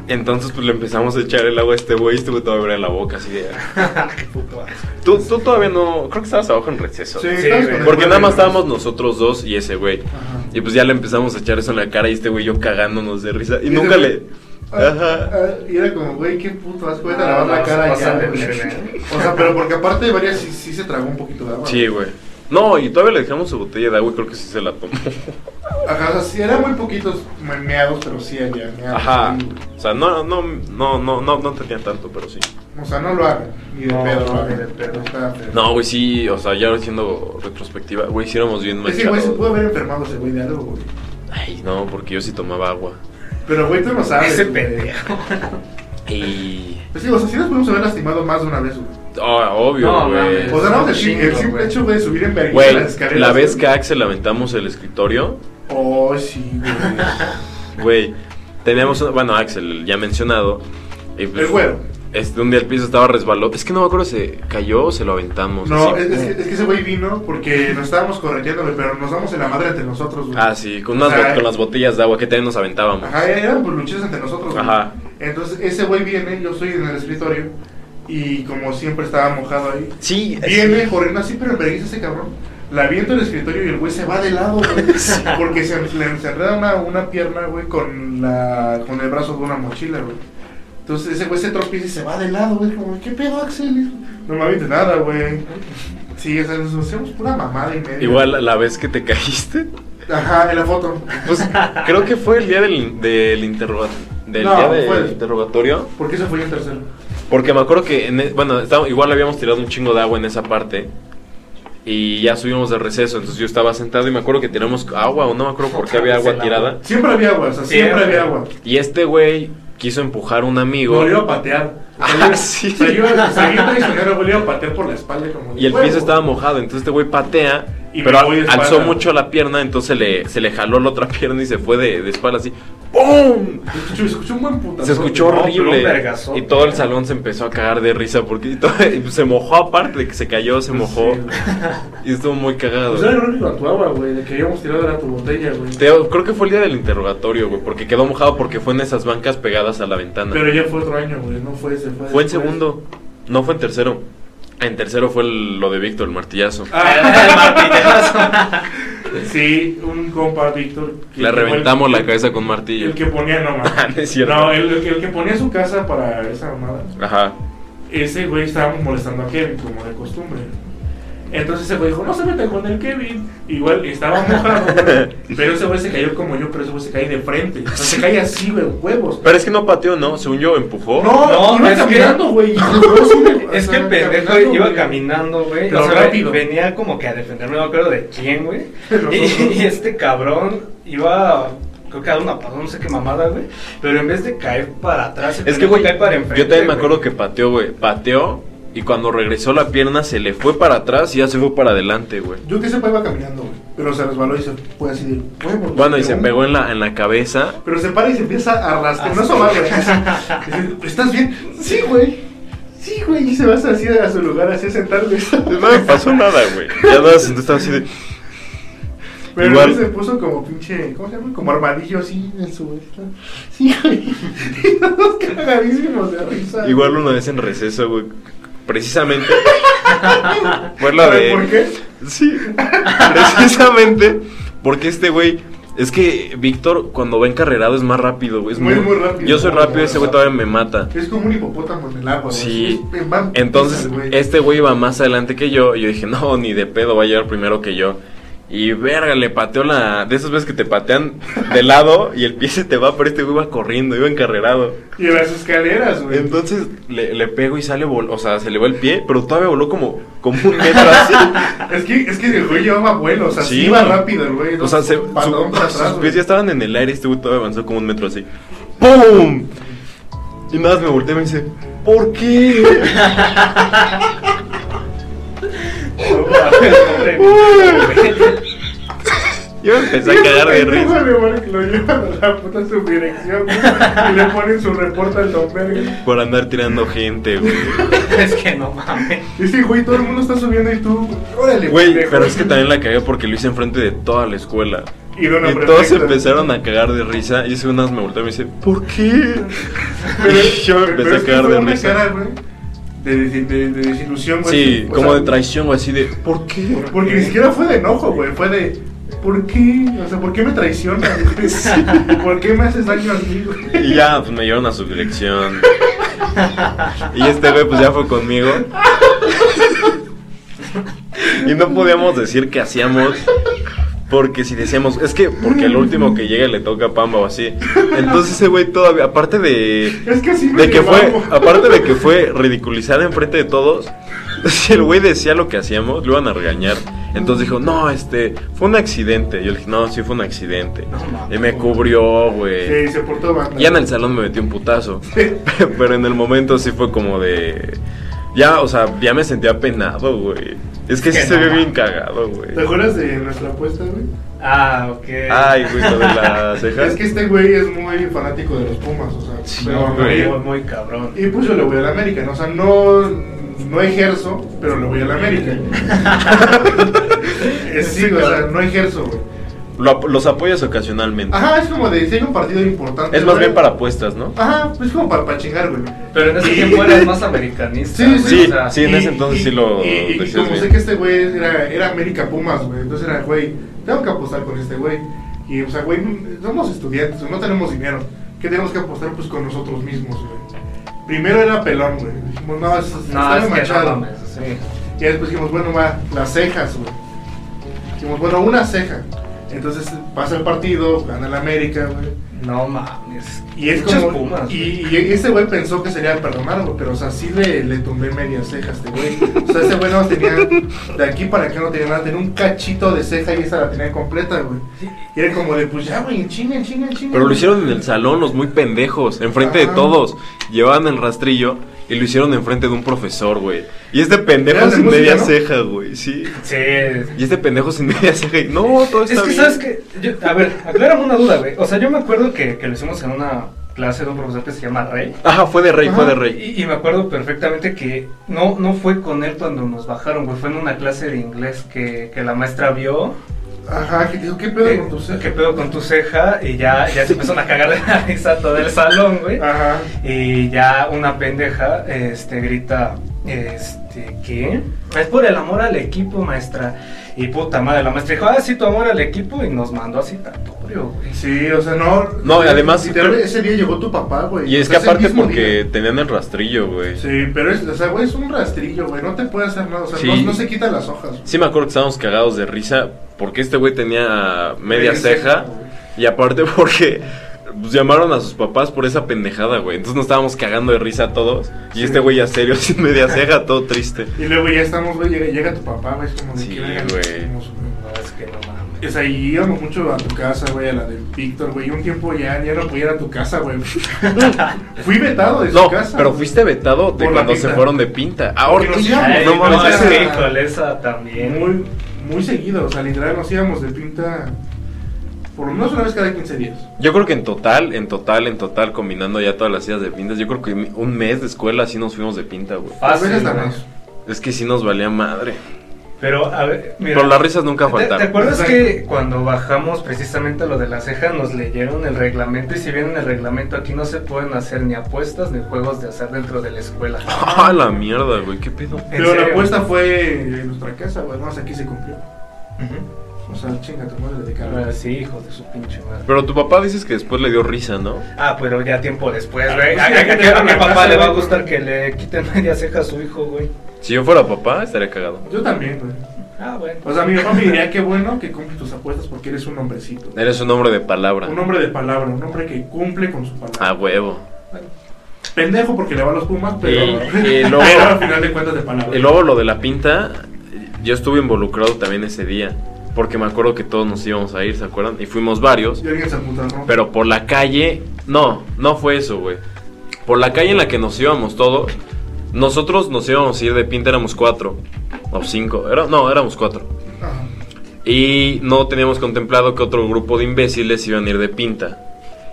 Entonces pues le empezamos a echar el agua a este güey y este güey todavía abría la boca así de...
Qué puto asco.
Tú, tú todavía no... Creo que estabas abajo en receso.
Sí,
Sí,
Porque nada más
de-
estábamos nosotros dos y ese güey.
Ajá.
Y pues ya le empezamos a echar eso en la cara y este güey yo cagándonos de risa. Y
Y
nunca le...
ah,
Ajá.
ah, Y era como, güey, qué puto asco,
No,
lavar la cara ya.
de.
O sea, pero porque aparte de varias sí, sí se tragó un poquito de agua.
Sí, güey. No, y todavía le dejamos su botella de agua y creo que sí se la tomó.
Ajá, o sea, sí eran muy poquitos meados, pero sí había meados.
Ajá. O sea, no, no, no, no, no, no tenía tanto, pero sí.
O sea, no lo hagan, ni de
No,
pedo,
no,
lo hagan.
ni de pedo.
Está feo.
No, güey, sí, o sea, ya haciendo retrospectiva, güey, sí éramos bien
Es que, güey, se pudo haber enfermado ese güey de algo, güey.
Ay, no, porque yo sí tomaba agua.
Pero, güey, tú no sabes.
Ese pendejo.
Y...
Es que, o sea, sí nos pudimos haber lastimado más de una vez, güey.
Oh, obvio, güey.
mames.
O sea, no, el,
Chingo,
el simple hecho, güey, de subir en vergüenza las escaleras.
la vez que a. Axel aventamos el escritorio,
Oh, sí, güey.
güey, teníamos, bueno, Axel, ya mencionado. y pues,
El güero.
Este, un día el piso estaba resbalado. Es que no me acuerdo si se cayó o se lo aventamos.
No, es, es que, es que ese güey vino porque nos estábamos correteando, güey, pero nos damos en la madre entre nosotros, güey.
Ah, sí, con, unas con las botellas de agua que también nos aventábamos.
Ajá, eran luchas entre nosotros, güey.
Ajá.
Entonces, ese güey viene, yo estoy en el escritorio, y como siempre estaba mojado ahí,
Sí,
viene corriendo así, pero en ese cabrón. La aviento el escritorio y el güey se va de lado, güey. Porque se le encerrada una, una pierna, güey, con, la, con el brazo de una mochila, güey. Entonces ese güey se tropieza y se va de lado, güey. Como, ¿qué pedo, Axel? No me avientes nada, güey. Sí, o sea, nos hacemos pura mamada y media.
Igual la vez que te caíste.
Ajá, en la foto.
Pues creo que fue el día del, del, interroga- del,
No,
día del
fue-
interrogatorio.
¿Por qué se fue en tercero?
Porque me acuerdo que, en e- bueno, estaba- igual habíamos tirado un chingo de agua en esa parte. Y ya subimos de receso, entonces yo estaba sentado y me acuerdo que tiramos agua, o no me acuerdo por qué había agua tirada.
Siempre había agua, o sea, siempre, había agua.
Y este güey quiso empujar a un amigo.
Iba a patear.
Ah, sí.
Traicionero, güey, le iba a patear por la espalda como
Y el
huevo.
piso estaba mojado, entonces este güey patea,
Y
pero
de
alzó mucho la pierna, entonces le, se le jaló la otra pierna y se fue de, de espalda así. ¡Pum!
Se escuchó, un buen putazo.
Se escuchó
No,
horrible.
vergazote.
Y todo el salón se empezó a cagar de risa porque y todo- y se mojó aparte de que se cayó, se mojó.
Sí,
y estuvo muy cagado.
Pues era el único actuaba, güey, de que habíamos tirado era tu botella, güey.
Te- creo que fue el día del interrogatorio, güey, porque quedó mojado porque fue en esas bancas pegadas a la ventana.
Pero ya fue otro año, güey, no fue ese. Fue,
fue en segundo, no fue en tercero. En tercero fue el- lo de Víctor, el martillazo.
Ah,
El martillazo.
Sí, un compa, Víctor.
Le
el-
reventamos la cabeza con martillo.
El que ponía, no
no es cierto.
No, el, el que ponía su casa para esa mamada.
Ajá.
Ese güey estábamos molestando a Kevin, como de costumbre. Entonces ese güey dijo, no se metan con el Kevin. Igual estaba mojado, güey. Pero ese güey se cayó como yo, pero ese güey se cae de frente. O sea, se cae así, güey, huevos.
Pero es que no pateó, ¿no? Según yo, empujó.
No,
No,
iba
es que-
caminando, güey. o
Es que el pendejo
caminando,
iba caminando, güey.
Pero
o sea,
rápido.
Venía como que a defenderme, no me acuerdo de quién, güey. Y, y este cabrón iba, creo que a dar una pasada, no sé qué mamada, güey. Pero en vez de caer para atrás,
Es que, güey,
cae para enfrente.
yo también me
güey.
acuerdo que pateó, güey. Pateó y cuando regresó la pierna se le fue para atrás y ya se fue para adelante, güey.
Yo que sepa iba caminando, güey. Pero se resbaló y se fue así de huevos.
Bueno, y se pegó en la, en la cabeza.
Pero se para y se empieza a arrastrar. No sobar, güey. ¿Estás bien? Sí, güey. Sí, güey. Y se va así a su lugar, así a sentar, güey.
No me pasó nada, güey. Ya no, estaba así de.
Pero
Igual.
se puso como pinche, ¿cómo se llama? Como armadillo así en su. Sí, güey. Y todos cagadísimos de risa.
Igual una vez en receso, güey. Precisamente. Fue la
¿Sabe
de.
por qué?
Sí. Precisamente. Porque este güey. Es que Víctor, cuando va encarrerado, es más rápido, güey. Es
Muy, muy rápido.
Yo soy rápido, ese güey todavía me mata.
Es como un hipopótamo en el agua.
Sí.
Es- va-
Entonces, este güey iba más adelante que yo. Y yo dije, no, ni de pedo va a llegar primero que yo. Y verga, le pateó la. De esas veces que te patean de lado y el pie se te va, pero este güey iba corriendo, iba encarrerado.
Y las escaleras, güey.
Entonces le, le pego y sale, vol o sea, se le va el pie, pero todavía voló como, como un metro así.
Es que, es que el güey llevaba vuelo, o sea, sí,
Sí.
iba rápido el güey.
O sea, se, su- sus
atrás,
pies
güey.
ya estaban en el aire, este güey todavía avanzó como un metro así. ¡Pum! Y nada más me volteé y me dice, ¿por qué? Yo empecé a cagar de risa.
Lo llevan a la puta subdirección y le ponen su reporte al Don Verga.
Por andar tirando gente, güey.
Es que no mames.
Y sí, güey, todo el mundo está subiendo y tú, órale,
Güey,
pendejo.
pero es que también la cagué porque lo hice enfrente de toda la escuela.
Y,
todos empezaron a cagar de risa. Y ese unas me volteó y me dice, ¿por qué?
Pero,
Y yo me
pero
empecé
es
a
que
cagar de risa.
cara, güey, de, de, de- de desilusión, güey.
Sí,
O
como
sea,
de traición, güey, así de, ¿por qué?
Porque ni siquiera fue de enojo, güey, fue de, ¿por qué? O sea, ¿por qué me traicionas? ¿Por qué me haces daño a mí, güey?
Y ya, pues me llevaron a su dirección. Y este güey, pues ya fue conmigo. Y no podíamos decir qué hacíamos. Porque si decíamos, es que porque el último que llega le toca pamba o así. Entonces ese güey todavía, aparte de.
Es que me
De que fue, aparte de que fue ridiculizar enfrente de todos, si el güey decía lo que hacíamos, lo iban a regañar. Entonces dijo, no, este, fue un accidente. Yo le dije, no, sí fue un accidente. Y me cubrió, güey.
Sí, se portó banda.
Ya en el salón me metí un putazo.
Sí.
Pero en el momento sí fue como de. Ya, o sea, ya me sentía penado, güey. Es que sí se
no
ve bien cagado, güey.
¿Te acuerdas de nuestra apuesta, güey?
Ah, ok.
Ay, güey, lo de la ceja.
Es que este güey es muy fanático de los Pumas, o sea,
Sí,
pero
güey.
Muy, muy cabrón.
Y pues yo le voy a la América, ¿no? O sea, no, no ejerzo, pero le voy a la América. Sí, o sea, no ejerzo, güey.
Lo los apoyas ocasionalmente.
Ajá, es como de si hay un partido importante.
Es más bien para apuestas, ¿no?
Ajá, es como para, para chingar, güey.
Pero en ese
Y-
tiempo eras más americanista.
Sí,
güey,
sí,
o sea,
sí. en ese entonces sí lo
y, y
decías
como
bien.
sé que este güey era, era América Pumas, güey. Entonces era, güey, tengo que apostar con este güey. Y, o sea, güey, somos estudiantes, no tenemos dinero. ¿Qué tenemos que apostar? Pues con nosotros mismos, güey. Primero era pelón, güey. Dijimos, no, es,
No,
está
es que no
machado.
sí.
Y después dijimos, bueno, va, las cejas, güey. Dijimos, bueno, una ceja. Entonces pasa el partido, gana el América, güey.
No mames.
Y es
Muchas
como.
Pumas,
y, ese güey pensó que sería perdonar, güey. Pero, o sea, sí le, le tumbé media ceja a este güey. O sea, ese güey no tenía. De aquí para acá no tenía nada. Tenía un cachito de ceja y esa la tenía completa, güey. Y era como de, pues ya, güey, en chinga, en chinga, en chinga.
Pero lo hicieron en el salón, los muy pendejos, enfrente de todos. Llevaban el rastrillo y lo hicieron enfrente de un profesor, güey. Y este pendejo sin
música,
media
¿no?
ceja, güey, sí.
Sí.
Y este pendejo sin media ceja y no, todo
Es
está
que,
bien.
¿sabes qué? Yo- a ver, aclárame una duda, güey. O sea, yo me acuerdo que, que lo hicimos en una clase de un profesor que se llama Rey.
Ajá, fue de rey, fue de rey.
Y, y me acuerdo perfectamente que no, no fue con él cuando nos bajaron, güey. Fue en una clase de inglés que, que la maestra vio.
Ajá, que dijo, ¿qué pedo
eh,
con tu ceja?
¿Qué pedo con tu ceja? Y ya, ya se empezaron a cagar de la risa todo el salón, güey.
Ajá.
Y ya una pendeja este, grita, este, ¿qué? Es por el amor al equipo, maestra. Y puta madre, la maestra dijo, ah, sí, tu amor al equipo, y nos mandó a citatorio, güey.
Sí, o sea, no.
No, y además-
ese día llegó tu papá, güey.
Y es
O
que aparte porque
día.
tenían el rastrillo, güey.
Sí, pero es, o sea, güey, es un rastrillo, güey. No te puede hacer nada. O sea,
Sí.
no, no se quitan las hojas. güey.
Sí me acuerdo que estábamos cagados de risa porque este güey tenía media ceja y aparte porque pues, llamaron a sus papás por esa pendejada, güey. Entonces nos estábamos cagando de risa todos y
Sí.
este güey ya serio sin media ceja, todo triste.
Y luego ya estamos, güey, llega, llega tu papá, güey. Es como de
Sí, güey.
No, es que no mames.
O sea, y íbamos mucho a tu casa, güey, a la del Víctor, güey. Y un tiempo ya, ya no podía ir a tu casa, güey. Fui vetado de su
No,
casa.
pero fuiste vetado de cuando se fueron de pinta. Ahora no
no,
mames,
esa también.
Muy, muy seguido, o sea, literal nos íbamos de pinta por lo menos una vez cada 15 días.
Yo creo que en total, en total, en total, combinando ya todas las ideas de pintas, yo creo que un mes de escuela sí nos fuimos de pinta, güey.
A veces
güey.
más.
Es que sí nos valía madre.
Pero, a ver, mira.
Pero las risas nunca
¿Te, te
faltaron.
acuerdas
Exacto.
que cuando bajamos precisamente lo de la ceja nos leyeron el reglamento? Y si bien en el reglamento aquí no se pueden hacer ni apuestas ni juegos de azar dentro de la escuela.
Ah, la mierda, güey, qué pedo.
¿En
Pero la apuesta fue en nuestra casa, güey. Más aquí se cumplió. O sea, chinga tu madre de
Ah,
cara.
sí, hijo de su pinche madre.
Pero tu papá dices que después le dio risa, ¿no?
Ah, pero ya tiempo después,
Ah,
güey.
pues
¿A, a- a a
una
papá le va a gustar que le quiten media ceja a su hijo, güey?
Si yo fuera papá, estaría cagado.
Yo también, güey.
Ah, bueno.
O sea, mi papá me diría qué bueno que cumple tus apuestas porque eres un hombrecito.
Eres un hombre de palabra.
Un hombre de palabra, un hombre que cumple con su palabra.
A huevo.
Pendejo porque le va a los Pumas, pero,
Y- y luego-
pero al final de cuentas de palabra.
Y luego lo de la pinta, yo estuve involucrado también ese día. Porque me acuerdo que todos nos íbamos a ir, ¿se acuerdan? Y fuimos varios.
Y alguien se apunta, ¿no?
Pero por la calle, no, no fue eso, güey. Por la calle en la que nos íbamos todos, nosotros nos íbamos a ir de pinta, éramos cuatro o cinco, era, no, éramos cuatro.
Ajá.
Y no teníamos contemplado que otro grupo de imbéciles iban a ir de pinta.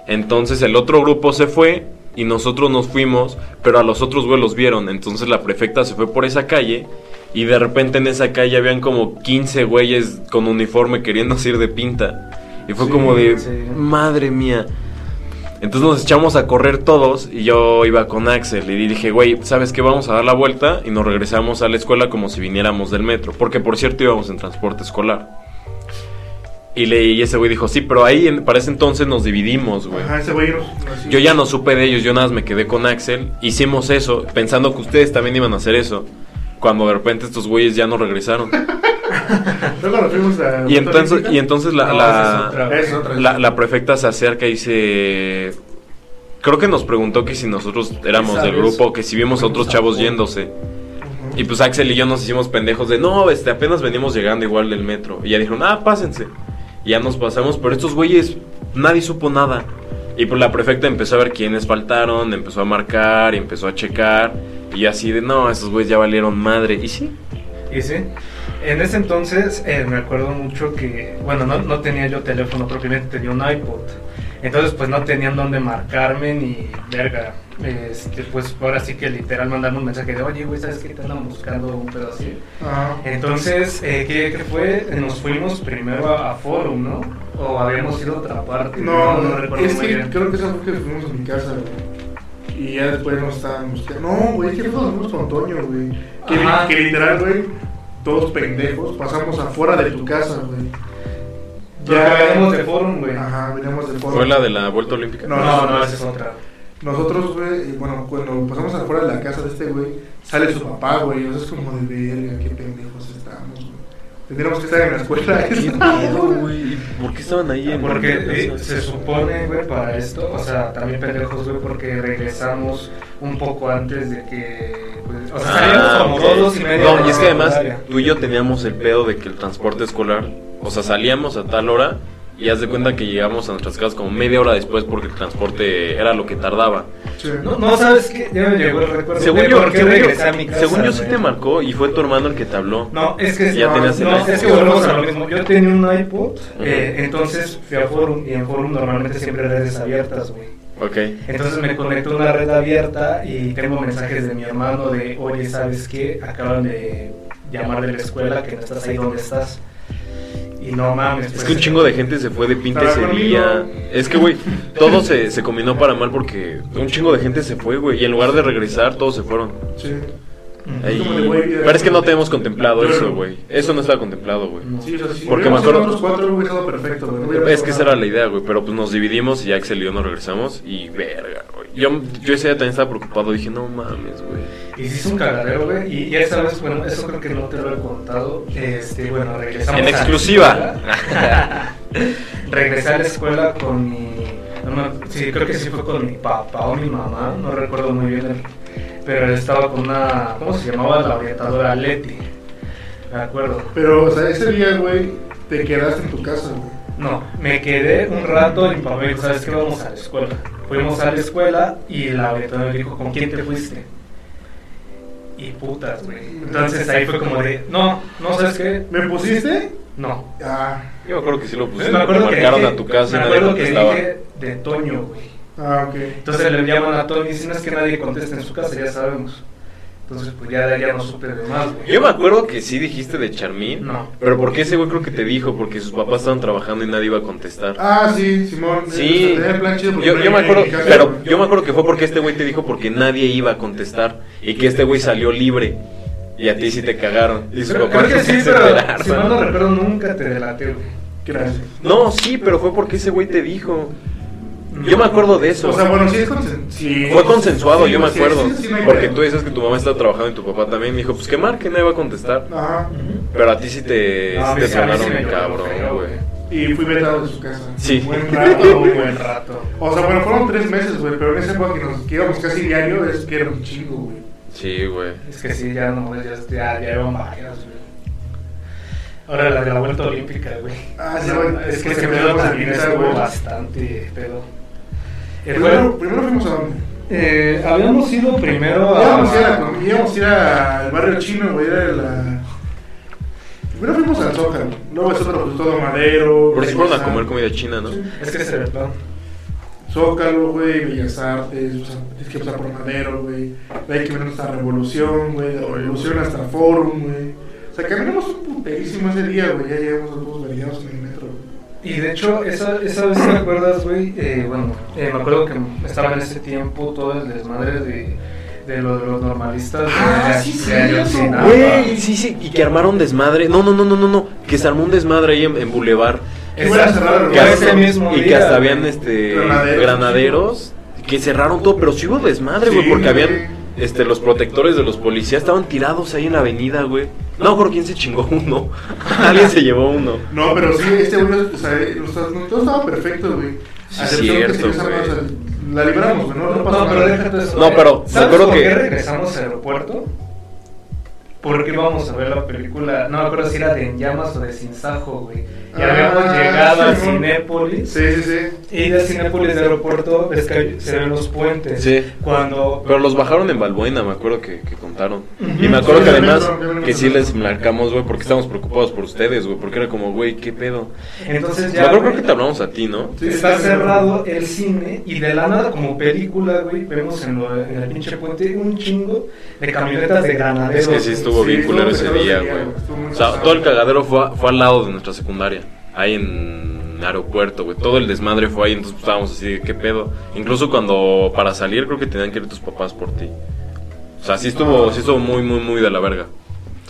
Entonces el otro grupo se fue y nosotros nos fuimos, pero a los otros güey los vieron. Entonces la prefecta se fue por esa calle y de repente en esa calle habían como 15 güeyes con uniforme queriéndose ir de pinta. Y fue
Sí,
como de,
sí.
madre mía. Entonces nos echamos a correr todos y yo iba con Axel y dije, güey, ¿sabes qué? Vamos a dar la vuelta y nos regresamos a la escuela como si viniéramos del metro. Porque por cierto íbamos en transporte escolar. Y, le, y ese güey dijo, sí, pero ahí en- para ese entonces nos dividimos, güey.
Ajá, ese güey nos- así.
Yo ya no supe de ellos, yo nada más me quedé con Axel. Hicimos eso, pensando que ustedes también iban a hacer eso. Cuando de repente estos güeyes ya no regresaron.
Luego nos fuimos a.
Y entonces, y entonces la,
No,
la-
es otra.
Es otra.
la, la prefecta se acerca y dice... Creo que nos preguntó que si nosotros éramos del grupo, que si vimos a otros chavos yéndose. Y pues Axel y yo nos hicimos pendejos de, no, este, apenas venimos llegando igual del metro. Y ya dijeron, ah, pásense. Y ya nos pasamos, pero estos güeyes, nadie supo nada. Y pues la prefecta empezó a ver quiénes faltaron, empezó a marcar y empezó a checar. Y así de, no, esos güeyes ya valieron madre. Y sí,
Y sí, en ese entonces eh, me acuerdo mucho que, bueno, no, no tenía yo teléfono propiamente, tenía un iPod. Entonces, pues no tenían dónde marcarme ni verga. Este, pues ahora sí que literal mandarme un mensaje de, oye, güey, ¿sabes qué? Te andan buscando un pedo así. Entonces, eh, ¿qué, qué fue? Nos fuimos primero a, a Forum, ¿no? O habíamos ido a otra parte.
No,
recuerdo
es
muy
que
bien.
creo que esa fue que fuimos a mi casa, güey. Y ya después nos estábamos. No, güey, es que fuimos con Toño, güey. Que, que literal, güey, todos pendejos, pasamos afuera de tu casa, güey.
Ya veníamos de Forum, güey.
Ajá, veníamos de foro.
fue la de la vuelta olímpica.
No,
No, no, esa es otra.
Nosotros, güey, bueno, cuando pasamos afuera de la casa de este güey, sale su papá, güey. Eso es como de verga, qué pendejos estamos, güey. Tendríamos que estar en la escuela.
¿Qué pedo, güey? ¿Por qué estaban ahí en
Porque eh, se supone, güey, para esto, o sea, también pendejos, güey, porque regresamos un poco antes de que, pues, o sea,
Ah,
como
ok.
dos, dos y media.
No, y es que además tú y yo teníamos el pedo de que el transporte escolar, o sea, salíamos a tal hora y haz de cuenta que llegamos a nuestras casas como media hora después porque el transporte era lo que tardaba.
Sí.
No, no, ¿sabes qué? Ya me llegó el recuerdo
Según yo, según
regresé a mi casa,
según yo sí te marcó y fue tu hermano el que te habló.
No, es que,
Ya
no,
tenías el
no, es que volvemos a lo mismo. Yo tenía un iPod, eh, entonces fui a Forum y en Forum normalmente siempre hay redes abiertas, güey.
Ok.
Entonces me conecto a una red abierta y tengo mensajes de mi hermano de, oye, ¿sabes qué? Acaban de llamar de la escuela que no estás ahí donde estás. Y no mames.
Es
pues,
que un chingo de gente se fue de pinta ese día. Es que, güey, todo se, se combinó para mal porque un chingo de gente se fue, güey. Y en lugar de regresar, todos se fueron.
Sí.
Ahí- Pero es que no tenemos contemplado eso, güey. Eso no estaba contemplado, güey.
Sí, o sea.
Porque me acuerdo-
cuatro hubiera perfecto, güey.
Es que esa era la idea, güey. Pero pues nos dividimos y ya Axel y yo nos regresamos. Y verga, güey. Yo, yo ese día también estaba preocupado. Dije, no mames, güey.
Y hizo un cagadero, güey. Y ya esa vez, bueno, eso creo que no te lo he contado. Este, bueno, regresamos.
En
a la
exclusiva.
escuela. Regresé a la escuela con mi. no me- sí, creo que sí fue con mi papá o mi mamá, no recuerdo muy bien. el- pero estaba con una. ¿Cómo se llamaba? La orientadora Leti. Me acuerdo.
Pero, o sea, ese día, güey, te quedaste en tu casa, güey.
No, me quedé un rato y mi papá me dijo, ¿sabes qué? Vamos a la escuela. Fuimos a la escuela y la orientadora me dijo, ¿con quién te fuiste? Y putas, güey. Entonces ahí fue como de, no, no, ¿sabes qué?
¿Me pusiste?
No.
Ah,
Yo me acuerdo que sí lo pusiste.
me acuerdo que
marcaron
dije-
a tu casa
me acuerdo que dije de Toño, güey.
ah, ok.
Entonces le llaman a Toño y dicen, "No, es que nadie contesta en su casa, ya sabemos. Entonces pues ya de allá no supe de más, güey.
Yo me acuerdo que sí dijiste de Charmín.
No.
Pero porque ese güey creo que te dijo, porque sus papás estaban trabajando y nadie iba a contestar.
Ah, sí, Simón.
Sí, yo, yo me acuerdo, pero yo me acuerdo que fue porque este güey te dijo porque nadie iba a contestar y que este güey salió libre y a ti sí te cagaron. Y sus papás
creo que sí, pero
enteraron.
si mal no recuerdo nunca te delaté, güey.
Gracias.
No, sí, pero fue porque ese güey te dijo. Yo me acuerdo de eso.
O sea, bueno, sí es consen- sí.
Fue consensuado,
Sí,
yo me acuerdo.
sí,
porque tú dices que tu mamá estaba trabajando y tu papá también. Me dijo, pues que marque, no iba a contestar.
Ajá.
Pero a ti sí te,
No,
te sonaron cabrón, güey.
Y fui vetado de su casa.
Sí.
Buen rato, güey.
buen rato.
O sea, bueno, fueron tres meses, güey, pero en esa época que, nos, que íbamos casi diario, es que era un chingo, güey.
Sí, güey.
Es que sí, ya no, ya, ya, ya iban varias, güey. Ahora la de la vuelta olímpica, güey.
Ah, sí,
es
es
que
se me
también
esa,
estuvo
güey.
bastante pedo. El
Primero, fuimos a dónde?
eh, habíamos ido primero
Íbamos a ir,
a...
a, íbamos a ir al barrio chino, güey, era la... Primero fuimos al Zócalo, luego es otro, pues todo madero.
Pero sí fueron a comer comida china, ¿no?
Sí.
Es que se ve.
Zócalo, güey, Bellas Artes, o sea, es que pasar por Madero, güey. Hay que ver hasta Revolución, güey, de Revolución hasta Forum, güey. O sea, caminamos un puterísimo ese día, güey, ya llegamos a todos en el güey.
Y de hecho, esa, esa vez, ¿te acuerdas, güey? Eh, bueno, eh, me acuerdo que estaba en ese tiempo todo el desmadre de, de lo de los normalistas. de-
Ah,
de-
sí,
Ayotzinapa.
Güey, sí, sí, y que armaron desmadre. No, no, no, no, no, no. Que se armó un desmadre ahí en, en Boulevard.
Que fuera a cerrar el
Exacto,
Que
lugar,
ese
hasta-
mismo
y que hasta habían este
Granaderos.
granaderos que cerraron todo, pero sí hubo desmadre, güey,
Sí,
porque habían este los protectores de los policías estaban tirados ahí en la avenida, güey. No me acuerdo quién se chingó uno. Alguien se llevó uno.
No, pero sí, este güey, o sea, no, todo estaba perfecto, güey.
Sí, cierto, güey.
La libramos, güey, no, no pasó
No, pero
nada.
déjate eso.
No, pero me
¿Sabes
acuerdo
por
que-
qué regresamos al aeropuerto? Porque íbamos a ver la película, no me acuerdo si era de En Llamas o de Sin Sajo, güey. Y
Ah,
habíamos llegado a
sí, ¿no?
Cinépolis.
Sí, sí, sí.
Y de Cinépolis de aeropuerto es que se ven los puentes.
Sí.
Cuando.
Pero los bajaron en Balbuena, me acuerdo que, que contaron. Y me acuerdo
Sí,
que además que sí les marcamos, güey, porque estábamos preocupados por ustedes, güey, porque era como, güey, ¿qué pedo?
Entonces
Me
ya.
acuerdo
güey,
creo que te hablamos a ti, ¿no?
Sí,
está
sí, sí.
cerrado el cine y de la nada, como película, güey, vemos en, lo- en el pinche puente un chingo de camionetas de granaderos.
Es que sí estuvo bien culero ese día, güey. O sea, todo el cagadero fue, a- fue al lado de nuestra secundaria, ahí en aeropuerto, güey. Todo el desmadre fue ahí, entonces estábamos así, de, ¿qué pedo? Incluso cuando para salir creo que tenían que ir tus papás por ti. O sea, sí estuvo, sí estuvo muy, muy, muy de la verga.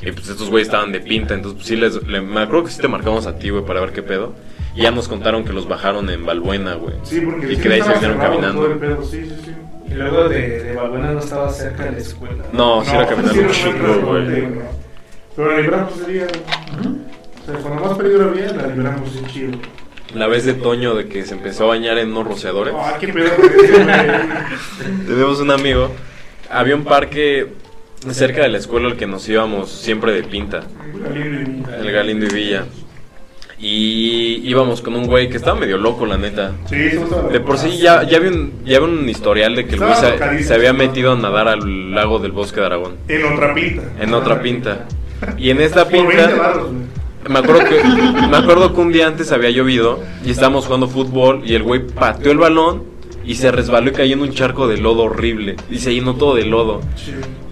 Y pues estos güeyes estaban de pinta, entonces pues, sí les... le- me acuerdo que sí te marcamos a ti, güey, para ver qué pedo. Y ya nos contaron que los bajaron en Balbuena, güey.
Sí, porque
Y que de ahí se vinieron caminando.
todo el pedo, Sí, sí, sí.
Y luego de, de Balbuena no estaba cerca de la escuela.
No, sí era caminando
sí
un
transporte,
güey.
Pero la libramos ese día. güey. O sea, cuando más peligro había, la libramos sí chido.
La vez de Toño de que se empezó a bañar en unos rociadores.
Ah, qué pedo.
Tenemos un amigo. Había un parque cerca de la escuela al que nos íbamos siempre de pinta.
Galindo y-
El Galindo y Villa. Y íbamos con un güey que estaba medio loco, la neta.
Sí,
De por sí ya, ya, había, un, ya había un historial de que el güey se, había metido a nadar al lago del bosque de Aragón.
En otra pinta.
En otra pinta. Y en esta
Por 20
pinta... Me acuerdo que me acuerdo que un día antes había llovido y estábamos jugando fútbol y el güey pateó el balón y se resbaló y cayó en un charco de lodo horrible y se llenó todo de lodo.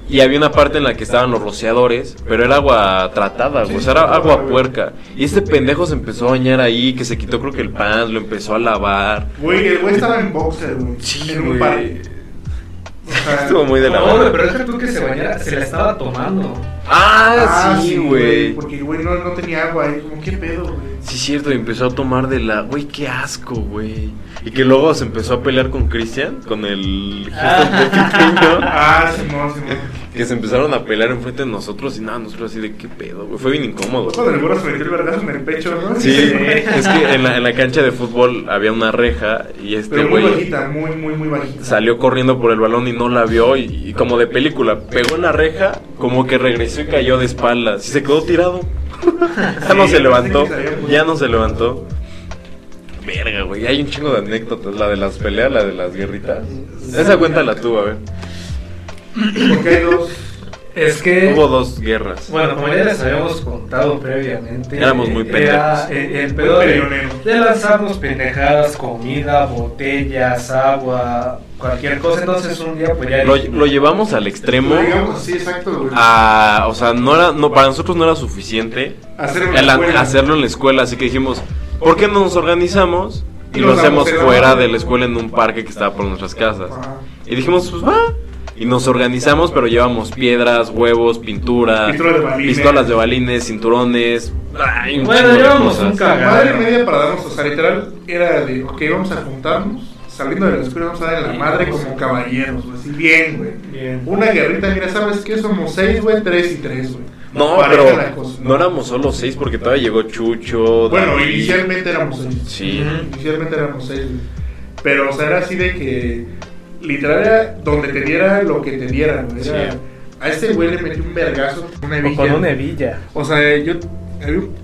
Y había una parte en la que estaban los rociadores, pero era agua tratada, güey, o sea, era agua puerca. Y este pendejo se empezó a bañar ahí, que se quitó creo que el pan, lo empezó a lavar.
Güey, el güey estaba en boxer, güey.
Sí,
en un
güey.
parque. O sea,
Estuvo muy de la
No, pero deja tú que se bañara, se la estaba tomando.
Ah, sí, güey.
Porque el güey no, no tenía agua ahí, como, ¿qué pedo, güey?
Sí, cierto, y empezó a tomar de la. Güey, qué asco, güey. Y que luego se empezó a pelear con Christian, con el. Houston de pequeño.
Ah, Simón, Simón.
Que se empezaron a pelear enfrente de nosotros y nada, nosotros así de qué pedo, güey. Fue bien incómodo.
Cuando el burro se metió el vergazo en el pecho, ¿no?
Sí, es que en la, en la cancha de fútbol había una reja y este
Pero muy
güey
bajita, muy, muy, muy bajita.
salió corriendo por el balón y no la vio y, y como de película, pegó en la reja, como que regresó y cayó de espaldas y se quedó tirado. ya no se levantó, ya no se levantó. Verga, güey, hay un chingo de anécdotas, la de las peleas, la de las guerritas. Esa cuenta la tuvo, a ver.
Porque hay dos.
Es que.
Hubo dos guerras.
Bueno, como ya les habíamos contado previamente,
Éramos muy
era
pendejos.
el, el pedo de, de lanzarnos pendejadas, comida, botellas, agua, cualquier cosa. Entonces un día pues ya
Lo, lo llevamos al extremo.
Lo digamos así, exacto,
a- o sea, no era, no, para nosotros no era suficiente
Hacerlo en la
hacerlo en la escuela, así que dijimos, ¿por qué no nos organizamos y
Y
lo hacemos fuera de la escuela en un parque que estaba por nuestras casas? Y dijimos, pues va. Y nos organizamos, pero llevamos piedras, huevos, pintura,
Pistolas de balines.
pistolas de balines, cinturones. ay, un
Bueno, llevamos un ca-
Madre y media para darnos, o sea, literal, era de, ok, vamos a juntarnos, saliendo de la escuela vamos a dar la madre como caballeros, güey, así bien, güey.
Bien.
Una guerrita, mira, ¿sabes qué? Somos seis, güey, tres y tres, güey.
No,
Pareja
pero
cosa.
no éramos solo seis porque todavía llegó Chucho.
Bueno,
David.
inicialmente éramos seis.
Sí.
Inicialmente éramos seis, güey. Pero, o sea, era así de que, literal, era donde te diera lo que te dieran, güey. Era-
Sí.
A este güey le metí un vergazo con una
o
hebilla.
con una hebilla.
O sea, yo... Había un,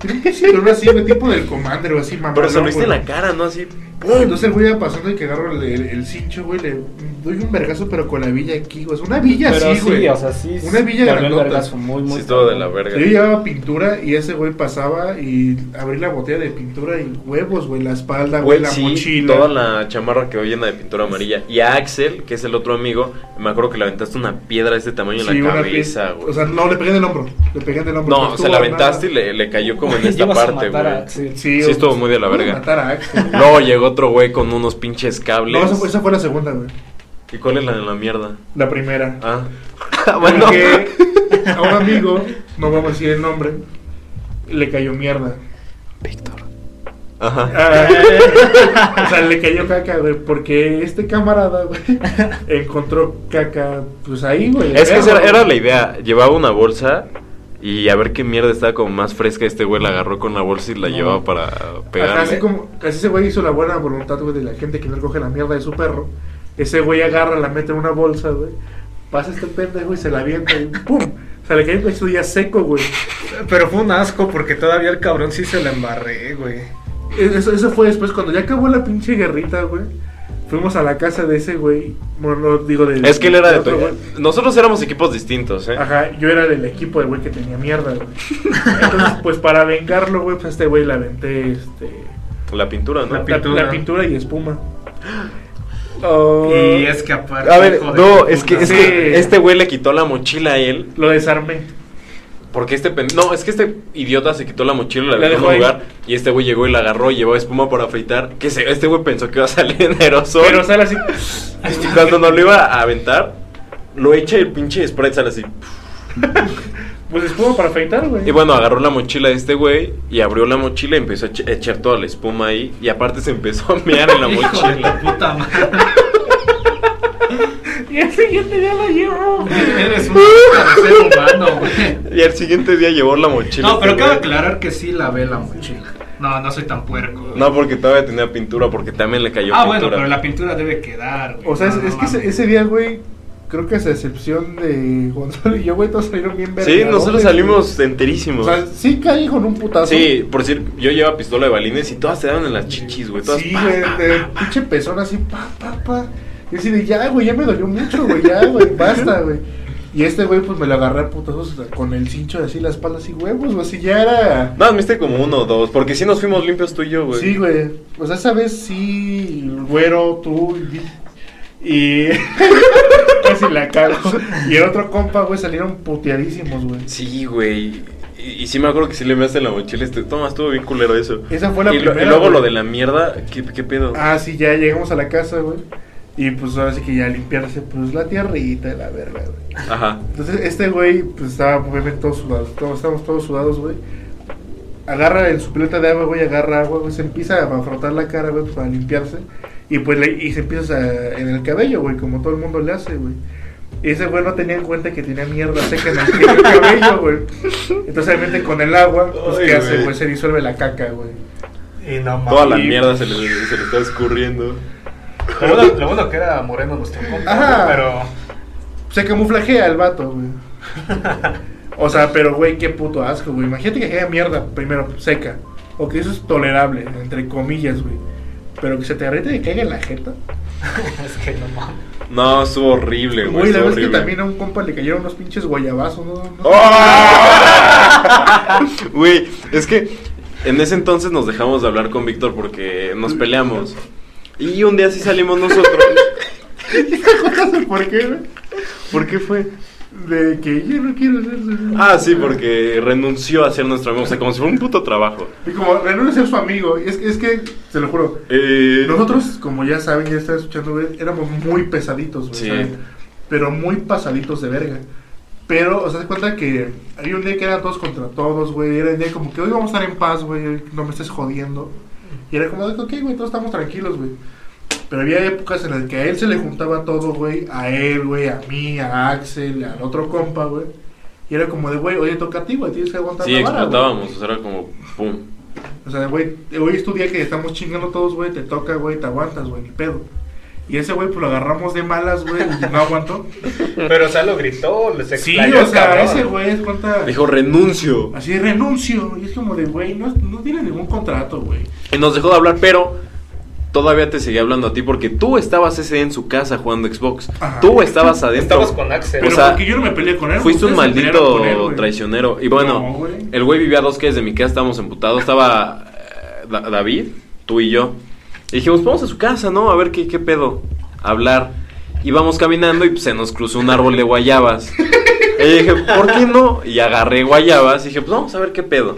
un así, güey, tipo del Commander o así, mamá.
Pero se lo viste en la cara, ¿no? Así.
Entonces el güey iba pasando y que agarro el, el, el cincho, güey, le doy un vergazo, pero con la villa aquí, güey. Es una villa
Pero
así,
sí,
güey.
o sea, sí.
Una villa grandota.
vergazo muy, muy
Sí, todo de la verga.
Yo llevaba pintura y ese güey pasaba y abrí la botella de pintura y huevos, güey, la espalda, güey,
Güey,
la
sí,
mochila.
toda la chamarra quedó llena de pintura amarilla. Y a Axel, que es el otro amigo, me acuerdo que le aventaste una piedra de este tamaño
Sí,
en la cabeza, güey.
O sea, no, le pegué en el hombro. Le pegué en el hombro.
no, se la aventaste y le, le cayó como en esta parte, güey.
Sí,
Sí, estuvo muy de la verga.
matar a Axel.
Luego llegó otro güey con unos pinches cables.
No, esa fue, esa fue la segunda, güey.
¿Y cuál es la de la mierda?
La primera.
Ah. bueno.
Porque a un amigo, no vamos a decir el nombre, le cayó mierda.
Ajá.
Ah, o sea, le cayó caca, güey, porque este camarada, güey, encontró caca, pues ahí, güey.
Es que era la idea. Llevaba una bolsa y a ver qué mierda estaba como más fresca. Este güey la agarró con la bolsa y la
No.
llevaba para
Ajá,
pegarle.
así como, así ese güey hizo la buena voluntad, güey, de la gente que no coge la mierda de su perro. Ese güey agarra, la mete en una bolsa, güey, pasa este pendejo y se la avienta y ¡pum! O sea, le cae un pecho ya seco, güey.
Pero fue un asco porque todavía el cabrón sí se la embarré, güey.
Eso, eso fue después, cuando ya acabó la pinche guerrita, güey. Fuimos a la casa de ese güey. Bueno, no digo de.
Es que él era de...
otro
tu-. Nosotros éramos equipos distintos, ¿eh?
Ajá, yo era del equipo del güey que tenía mierda, güey. Entonces, pues para vengarlo, güey, pues a este güey le aventé este,
La pintura, ¿no?
La Pintura.
la pintura y espuma. Oh,
Y es que aparte.
A ver, no, es que, es que este güey le quitó la mochila a él.
Lo desarmé.
Porque este pen- No, es que este idiota se quitó la mochila y la
La
dejó en un lugar. Y este güey llegó y la agarró y llevó espuma para afeitar. Que se- este güey pensó que iba a salir en aerosol.
Pero sale así.
Y cuando nos lo iba a aventar, lo echa y el pinche Sprite sale así.
Pues espuma para afeitar, güey.
Y bueno, agarró la mochila de este güey y abrió la mochila y empezó a echar toda la espuma ahí. Y aparte se empezó a mear en la
Hijo de
mochila.
tu puta madre.
Y el siguiente día lo llevo.
Eres un ser humano, güey.
Y al siguiente día llevó la mochila.
No, pero cabe aclarar que sí lavé la mochila. No, no soy tan puerco. güey.
No, porque todavía tenía pintura, porque también le cayó
ah,
pintura.
bueno, pero la pintura debe quedar, güey.
O sea, es,
No,
es que ese, ese día, güey, creo que a excepción de Gonzalo y yo, güey, todos salieron bien
Sí,
vergadotes,
nosotros
güey.
salimos
O
enterísimos.
sea, sí caí con un putazo.
Sí, por decir, yo llevaba pistola de balines y todas se daban en las chichis, güey. Todas
Sí,
pa,
de
pa.
pinche pezón así, pa, pa, pa. Y así de, ya, güey, ya me dolió mucho, güey, ya, güey, basta, güey. Y este güey, pues me lo agarré a putazos con el cincho así, la espalda así, huevos, güey, así ya era.
No, me diste como uno o dos, porque sí nos fuimos limpios tú y yo, güey.
Sí, güey. O sea, esa vez sí, el güero, tú y. y casi la cago. Y el otro compa, güey, salieron puteadísimos, güey.
Sí, güey. Y, y sí me acuerdo que sí le measte en la mochila. Este, toma, estuvo bien culero eso.
Esa fue la
y, lo-
primera.
y luego
güey.
lo de la mierda, ¿qué, qué pedo?
Ah, sí, ya llegamos a la casa, güey. Y pues ahora sí que ya limpiarse, pues la tierrita de la verga, güey.
Ajá.
Entonces este güey, pues estaba obviamente todos sudados, todos, estábamos todos sudados, güey. Agarra en su pileta de agua, güey, agarra agua, güey, se empieza a frotar la cara, güey, pues, para limpiarse. Y pues le- y se empieza a- en el cabello, güey, como todo el mundo le hace, güey. Y ese güey no tenía en cuenta que tenía mierda seca en el, en el cabello, güey. Entonces obviamente con el agua, pues
Ay,
¿qué hace,
güey.
Se disuelve la caca, güey.
Y no mames.
Toda la
Y-
mierda se le, se le está escurriendo.
Lo bueno, lo bueno que era moreno nuestro compa,
Ajá.
güey, pero...
Se camuflajea el vato, güey. O sea, pero güey, qué puto asco, güey. Imagínate que haya mierda primero seca. O que eso es tolerable, entre comillas, güey. Pero que se te derrite y caiga en la jeta.
es que no mames.
No, estuvo horrible, güey.
Güey, la
estuvo
vez que
horrible.
también a un compa le cayeron unos pinches guayabazos, ¿no? ¿No?
¡Oh! Güey, es que en ese entonces nos dejamos de hablar con Víctor porque nos peleamos. Y un día sí salimos nosotros.
¿Sabes por qué?
¿Por qué fue?
De que yo no quiero ser su-
Ah, sí, porque renunció a ser nuestro amigo. O sea, como si fuera un puto trabajo.
Y como renuncia a ser su amigo. Y es, que- es que, te lo juro,
Eh,
nosotros, como ya saben, ya están escuchando, güey, éramos muy pesaditos, güey.
Sí.
Pero muy pasaditos de verga. Pero, o sea, se cuenta que había un día que eran todos contra todos, güey. Era un día como que hoy vamos a estar en paz, güey. No me estés jodiendo. Y era como, de, ok, güey, todos estamos tranquilos, güey. Pero había épocas en las que a él se le juntaba todo, güey. A él, güey, a mí, a Axel, al otro compa, güey. Y era como de, güey, oye, toca a ti, güey, tienes que aguantar
sí,
la vara,
explotábamos. O sea, era como pum.
O sea, güey, hoy es tu día que estamos chingando todos, güey, te toca, güey, te aguantas, güey, ni pedo. Y ese güey, pues lo agarramos de malas, güey, no aguantó.
Pero, o sea, lo gritó, les
Sí, o sea,
cabrón.
ese güey es cuenta.
Dijo renuncio.
Así renuncio. Y es como de, güey, no, no tiene ningún contrato, güey.
Y nos dejó de hablar, pero todavía te seguía hablando a ti porque tú estabas ese día en su casa jugando Xbox.
Ajá.
Tú estabas adentro.
Estabas con Axel.
Pero
O sea,
porque yo no me peleé con él.
Fuiste un maldito
él,
traicionero. Y bueno,
No, güey.
el güey vivía a dos calles de mi casa, estábamos emputados. Estaba eh, Da- David, tú y yo. Y dijimos, vamos a su casa, ¿no? A ver qué, qué pedo. A hablar. Íbamos caminando y pues, se nos cruzó un árbol de guayabas. Y dije, ¿por qué no? Y agarré guayabas y dije, pues vamos a ver qué pedo.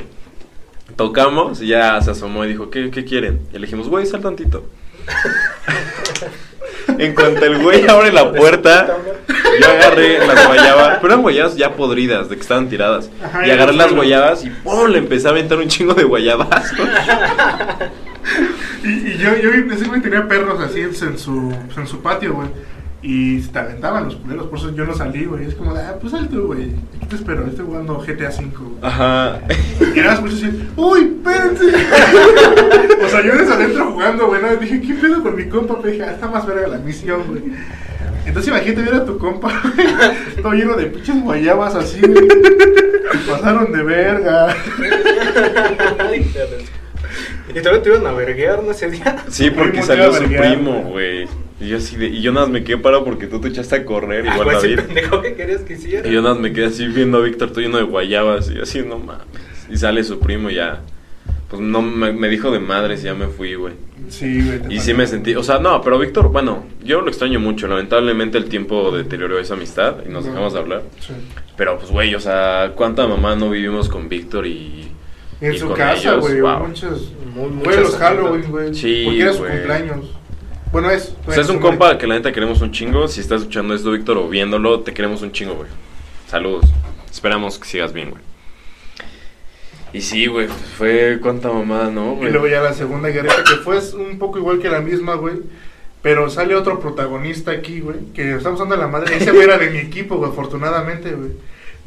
Tocamos y ya se asomó y dijo, ¿qué, qué quieren? Y le dijimos, güey, sal tantito. en cuanto el güey abre la puerta, yo agarré las guayabas, pero eran guayabas ya podridas, de que estaban tiradas.
Ajá,
y agarré las guayabas y ¡pum! le empecé a aventar un chingo de guayabas.
Y, y yo, yo ese güey tenía perros así en su, en su, en su patio, güey. Y se te aventaban los culeros, por eso yo no salí, güey. Es como, ah, pues sal tú, güey. Aquí te espero, estoy jugando GTA V, güey.
Ajá.
Y nada más así, ¡Uy, espérense! o sea, yo desde adentro jugando, güey. ¿no? Dije, ¿qué pedo con mi compa? Pero dije, ah, está más verga la misión, güey. Entonces imagínate ver a tu compa, güey, todo lleno de pinches guayabas así, güey. Pasaron de verga.
y todavía te iban a verguear, ¿no? Ese día.
Sí, porque salió su primo,
güey.
Y yo así de, y yo nada más me quedé parado porque tú te echaste a correr,
Ah,
igual
ese
David.
pendejo que querías que hiciera.
Y yo nada más me quedé así viendo a Víctor todo lleno de guayabas y así, no mames. Y sale su primo y ya. Pues no me, me dijo de madres y ya me fui, güey.
Sí, güey.
Y sí me sentí, o sea, no, pero Víctor, bueno, yo lo extraño mucho. Lamentablemente el tiempo deterioró esa amistad y nos
No.
dejamos de hablar.
Sí.
Pero pues, güey, o sea, ¿cuánta mamá no vivimos con Víctor y.
En
y
su casa, güey.
Wow.
Muchos.
Muy-
Güey,
muchas
los Halloween, güey.
Sí,
Porque era su cumpleaños. Bueno, es.
O sea, es un compa que la neta queremos un chingo. Si estás escuchando esto, Víctor, o viéndolo, te queremos un chingo, güey. Saludos. Esperamos que sigas bien, güey. Y sí, güey, fue cuánta mamada, ¿no,
Y
güey?
luego ya la segunda guerrita, que fue un poco igual que la misma, güey. Pero sale otro protagonista aquí, güey. Que estamos dando la madre. Ese güey era de mi equipo, güey, afortunadamente, güey.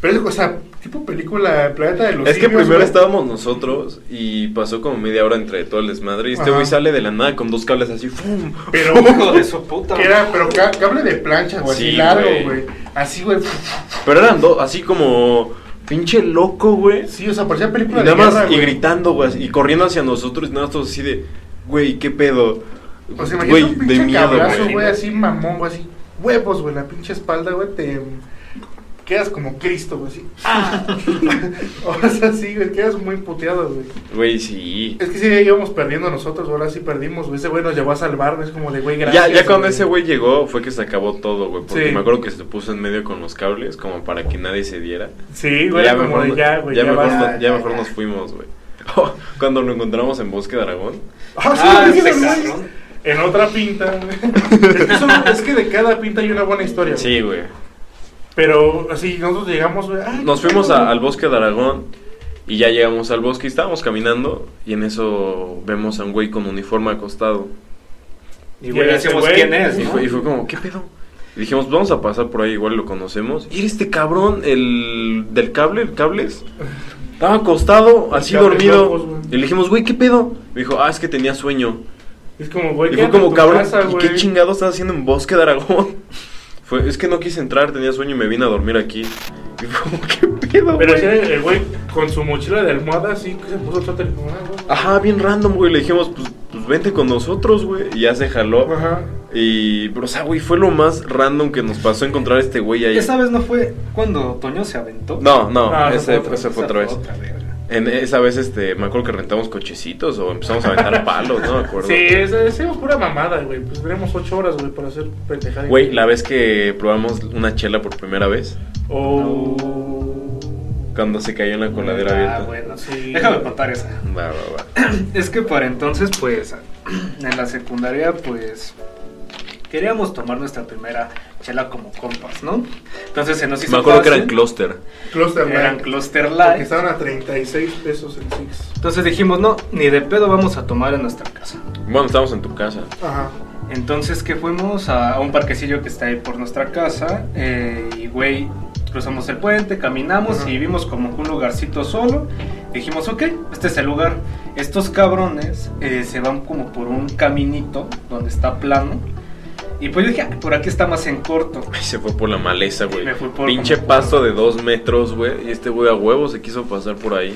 Pero es, o sea, tipo película Planeta de los
Es que
Simios,
primero
güey.
estábamos nosotros y pasó como media hora entre todo el desmadre. Y este
Ajá.
güey sale de la nada con dos cables así, ¡fum!
Pero,
Hijo de su puta.
que era, pero ca- cable de plancha, güey, así
Sí,
largo,
güey.
güey. Así, güey.
Pero eran dos, así como pinche loco, güey.
Sí, o sea, parecía
Y
película
nada
de
más,
guerra,
y
güey.
gritando, güey, y corriendo hacia nosotros, y nada más todos así de, güey, ¿qué pedo?
O sea,
Güey,
imagínate un
de
pinche cabrazo,
güey.
güey, así mamón, güey, así. Huevos, güey, la pinche espalda, güey, te... Quedas como Cristo, güey, así. ¡Ah! o sea, sí, güey, quedas muy puteado, güey.
Güey, sí.
Es que sí, íbamos perdiendo nosotros, ahora sí perdimos, güey. Ese güey nos llevó a salvar, güey, es como de, güey, gracias.
Ya, ya cuando ese güey llegó fue que se acabó todo, güey. Porque
Sí.
me acuerdo que se puso en medio con los cables como para que nadie se diera.
Sí, güey,
ya
como
mejor,
de ya, güey,
ya
ya,
mejor, ya mejor nos fuimos, güey. Oh, cuando lo encontramos en Bosque de Aragón.
Ah, sí,
Ah.
En otra pinta, güey. Es que, son- es que de cada pinta hay una buena historia. güey.
Sí, güey.
Pero así, nosotros llegamos, ay,
Nos fuimos a- al bosque de Aragón y ya llegamos al bosque y estábamos caminando y en eso vemos a un güey con uniforme acostado.
Y güey, decimos
güey,
quién es,
Y
¿no?
fue, y fue como, ¿qué pedo? Y dijimos, vamos a pasar por ahí, igual lo conocemos. Y era este cabrón, el del cable, el cables. Estaba acostado, así dormido.
locos,
y le dijimos, güey, ¿qué pedo? Me dijo, ah, es que tenía sueño.
Es como, güey,
Y fue como, cabrón,
casa,
¿y
güey.
qué chingado estás haciendo en Bosque de Aragón? Fue, es que no quise entrar, tenía sueño y me vine a dormir aquí. Y fue como, ¿qué pedo,
Pero el güey con su mochila de almohada, así que se puso el suéter como, ah, güey.
Ajá, bien random, güey. Le dijimos, pues, pues vente con nosotros, güey. Y ya se jaló.
Ajá.
Y, pero, o sea, güey, fue lo más random que nos pasó encontrar a este güey ahí.
Esa vez no fue cuando Toño se aventó.
No, no,
Ah,
ese,
fue
ese fue
Esa
otra vez. En esa vez, este, me acuerdo que rentamos cochecitos o empezamos a aventar palos, no me acuerdo.
Sí, esa es pura mamada, güey. Pues tenemos ocho horas, güey, para hacer pendejada.
Güey, la vez que probamos una chela por primera vez,
Oh.
cuando se cayó en la coladera
Ah,
abierta.
bueno,
Sí.
Déjame contar esa.
Va, va, va.
Es que para entonces, pues, en la secundaria, pues, queríamos tomar nuestra primera chela como compas, ¿no? Entonces se nos hizo
Me acuerdo que
fácil.
eran cluster.
Cluster
Eran
Light.
Cluster
Porque
Light.
estaban a 36 pesos el Six.
Entonces dijimos, no, ni de pedo vamos a tomar en nuestra casa.
Bueno, estábamos en tu casa.
Ajá.
Entonces que fuimos a, a un parquecillo que está ahí por nuestra casa eh, y güey, cruzamos el puente, caminamos
Ajá.
y vimos como un lugarcito solo. Dijimos, ok, este es el lugar. Estos cabrones eh, se van como por un caminito donde está plano. Y pues yo dije, "Ah, por aquí está más en corto.
Ay, se fue por la maleza, güey.
Me fui por
Pinche pasto de dos metros, güey. Y este güey a huevo se quiso pasar por ahí.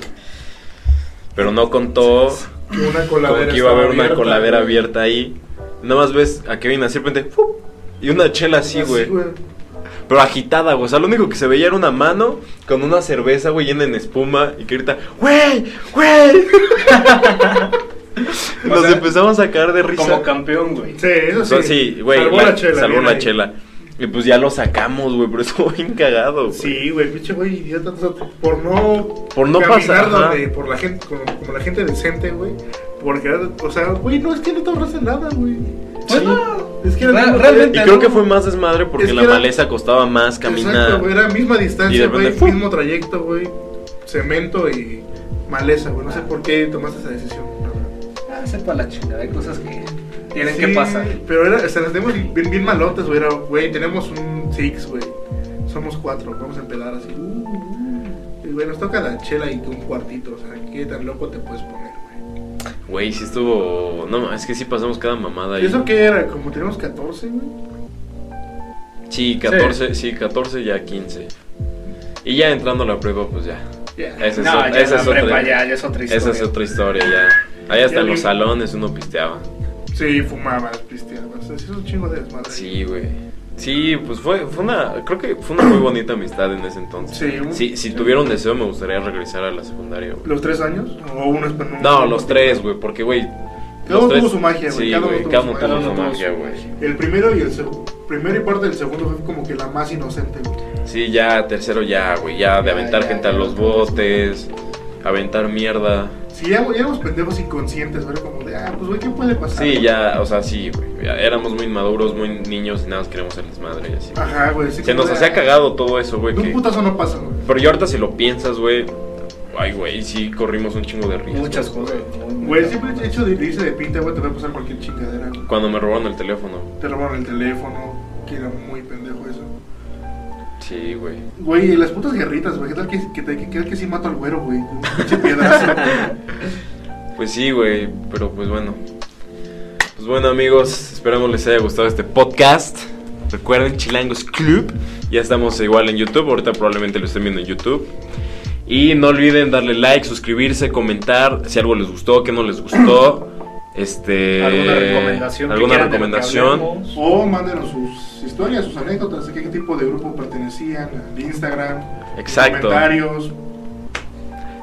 Pero no contó
una coladera
como que iba a haber una
abierta,
coladera
güey.
abierta ahí. Nada más ves a Kevin así de repente. ¡fup! Y una chela así, güey. Pero agitada, güey. O sea, lo único que se veía era una mano con una cerveza, güey, llena en espuma. Y que grita, ¡Güey! ¡Güey! Nos
sea,
empezamos a caer de risa.
Como campeón, güey.
Sí, eso sí.
No, sí, güey.
Salvó
la-
la chela.
Salvó la
ahí.
chela. Y pues ya lo sacamos, güey. Pero estuvo bien cagado, güey.
Sí, güey, pinche güey, idiota. o sea, por no.
Por no pasar,
donde- por la gente, como, como la gente decente, güey. Porque, o sea, güey, no es que no te abrace nada, güey.
Sí.
Es que era
realmente
Y creo que fue más desmadre porque
Es que
la
era-
maleza costaba más caminar.
Exacto, güey, era misma distancia, güey, mismo trayecto, güey. Cemento y maleza, güey. No sé por qué tomaste esa decisión.
Sepa la chingada, hay cosas que tienen
Sí,
que pasar.
Pero era, o sea, las tenemos bien, bien malotes, güey. Era, güey, tenemos un six, güey. Somos cuatro, vamos a empedar así. Uh, uh. Y, güey, nos toca la chela y un cuartito. O sea, ¿qué tan loco te puedes poner, güey?
Güey, sí estuvo. No, es que sí pasamos cada mamada ahí.
¿Eso qué era? Como tenemos 14, güey.
Sí, 14, sí. 14 ya 15. Y ya entrando a la prueba, pues ya.
Ya.
Esa es,
No,
otra-
ya
esa es otra-
prepa ya- ya es otra
Esa
historia.
es otra historia ya. Ahí hasta en los salones uno pisteaba.
Sí, fumabas, pisteabas. Sí, es un chingo de desmadre.
Sí, güey. Sí, pues fue, fue una. Creo que fue una muy bonita amistad en ese entonces.
Sí, un-
Sí, si tuviera un deseo, me gustaría regresar a la secundaria, güey.
¿Los tres años? ¿O uno es para
No, los tres, güey, porque, güey.
Cada
los
uno
tres-
tuvo su magia, güey,
Sí,
cada uno
güey,
tuvo
cada
su
uno
magia.
tuvo
Cada
su magia, güey.
El primero y el segundo. Primero y parte del segundo fue como que la más inocente, güey.
Sí, ya, tercero ya, güey, ya de
Ya,
aventar
ya,
gente a
ya.
los botes, aventar mierda.
Sí, ya, ya éramos pendejos inconscientes, güey. Como de, ah, pues, güey, ¿qué puede pasar?
Sí, ya, o sea, sí, güey. éramos muy inmaduros, muy niños y nada más queríamos ser desmadre y así. güey.
Ajá, güey. sí,
Se nos hacía
ah,
cagado todo eso, güey.
De un
que-
putazo no pasa, güey.
Pero yo ahorita si lo piensas, güey. Ay, güey, sí corrimos un chingo de risas.
Muchas cosas.
Güey, el simple hecho de irse de pinta, güey, te va a pasar cualquier chingadera, güey.
Cuando me robaron el teléfono.
Te robaron el teléfono, que era muy pendejo eso.
Sí, güey.
Güey, y las putas guerritas, güey. ¿Qué tal que, que, que, que, que sí mato al güero, güey? Un pinche piedrazo, güey.
Pues sí, güey. Pero pues bueno. Pues bueno, amigos. Esperamos les haya gustado este podcast. Recuerden, Chilangos Club. Ya estamos igual en YouTube. Ahorita probablemente lo estén viendo en YouTube. Y no olviden darle like, suscribirse, comentar si algo les gustó, qué no les gustó. Este.
¿Alguna recomendación?
¿Alguna recomendación?
O mándenos sus historias, sus anécdotas, de qué tipo de grupo pertenecían, al Instagram,
Exacto.
comentarios.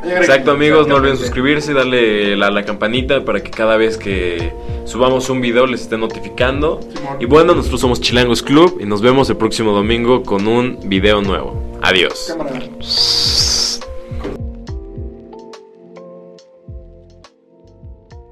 Exacto amigos, no olviden suscribirse y darle la, la campanita para que cada vez que subamos un video les esté notificando.
Simón.
Y bueno, nosotros somos Chilangos Club y nos vemos el próximo domingo con un video nuevo. Adiós.
Cámara.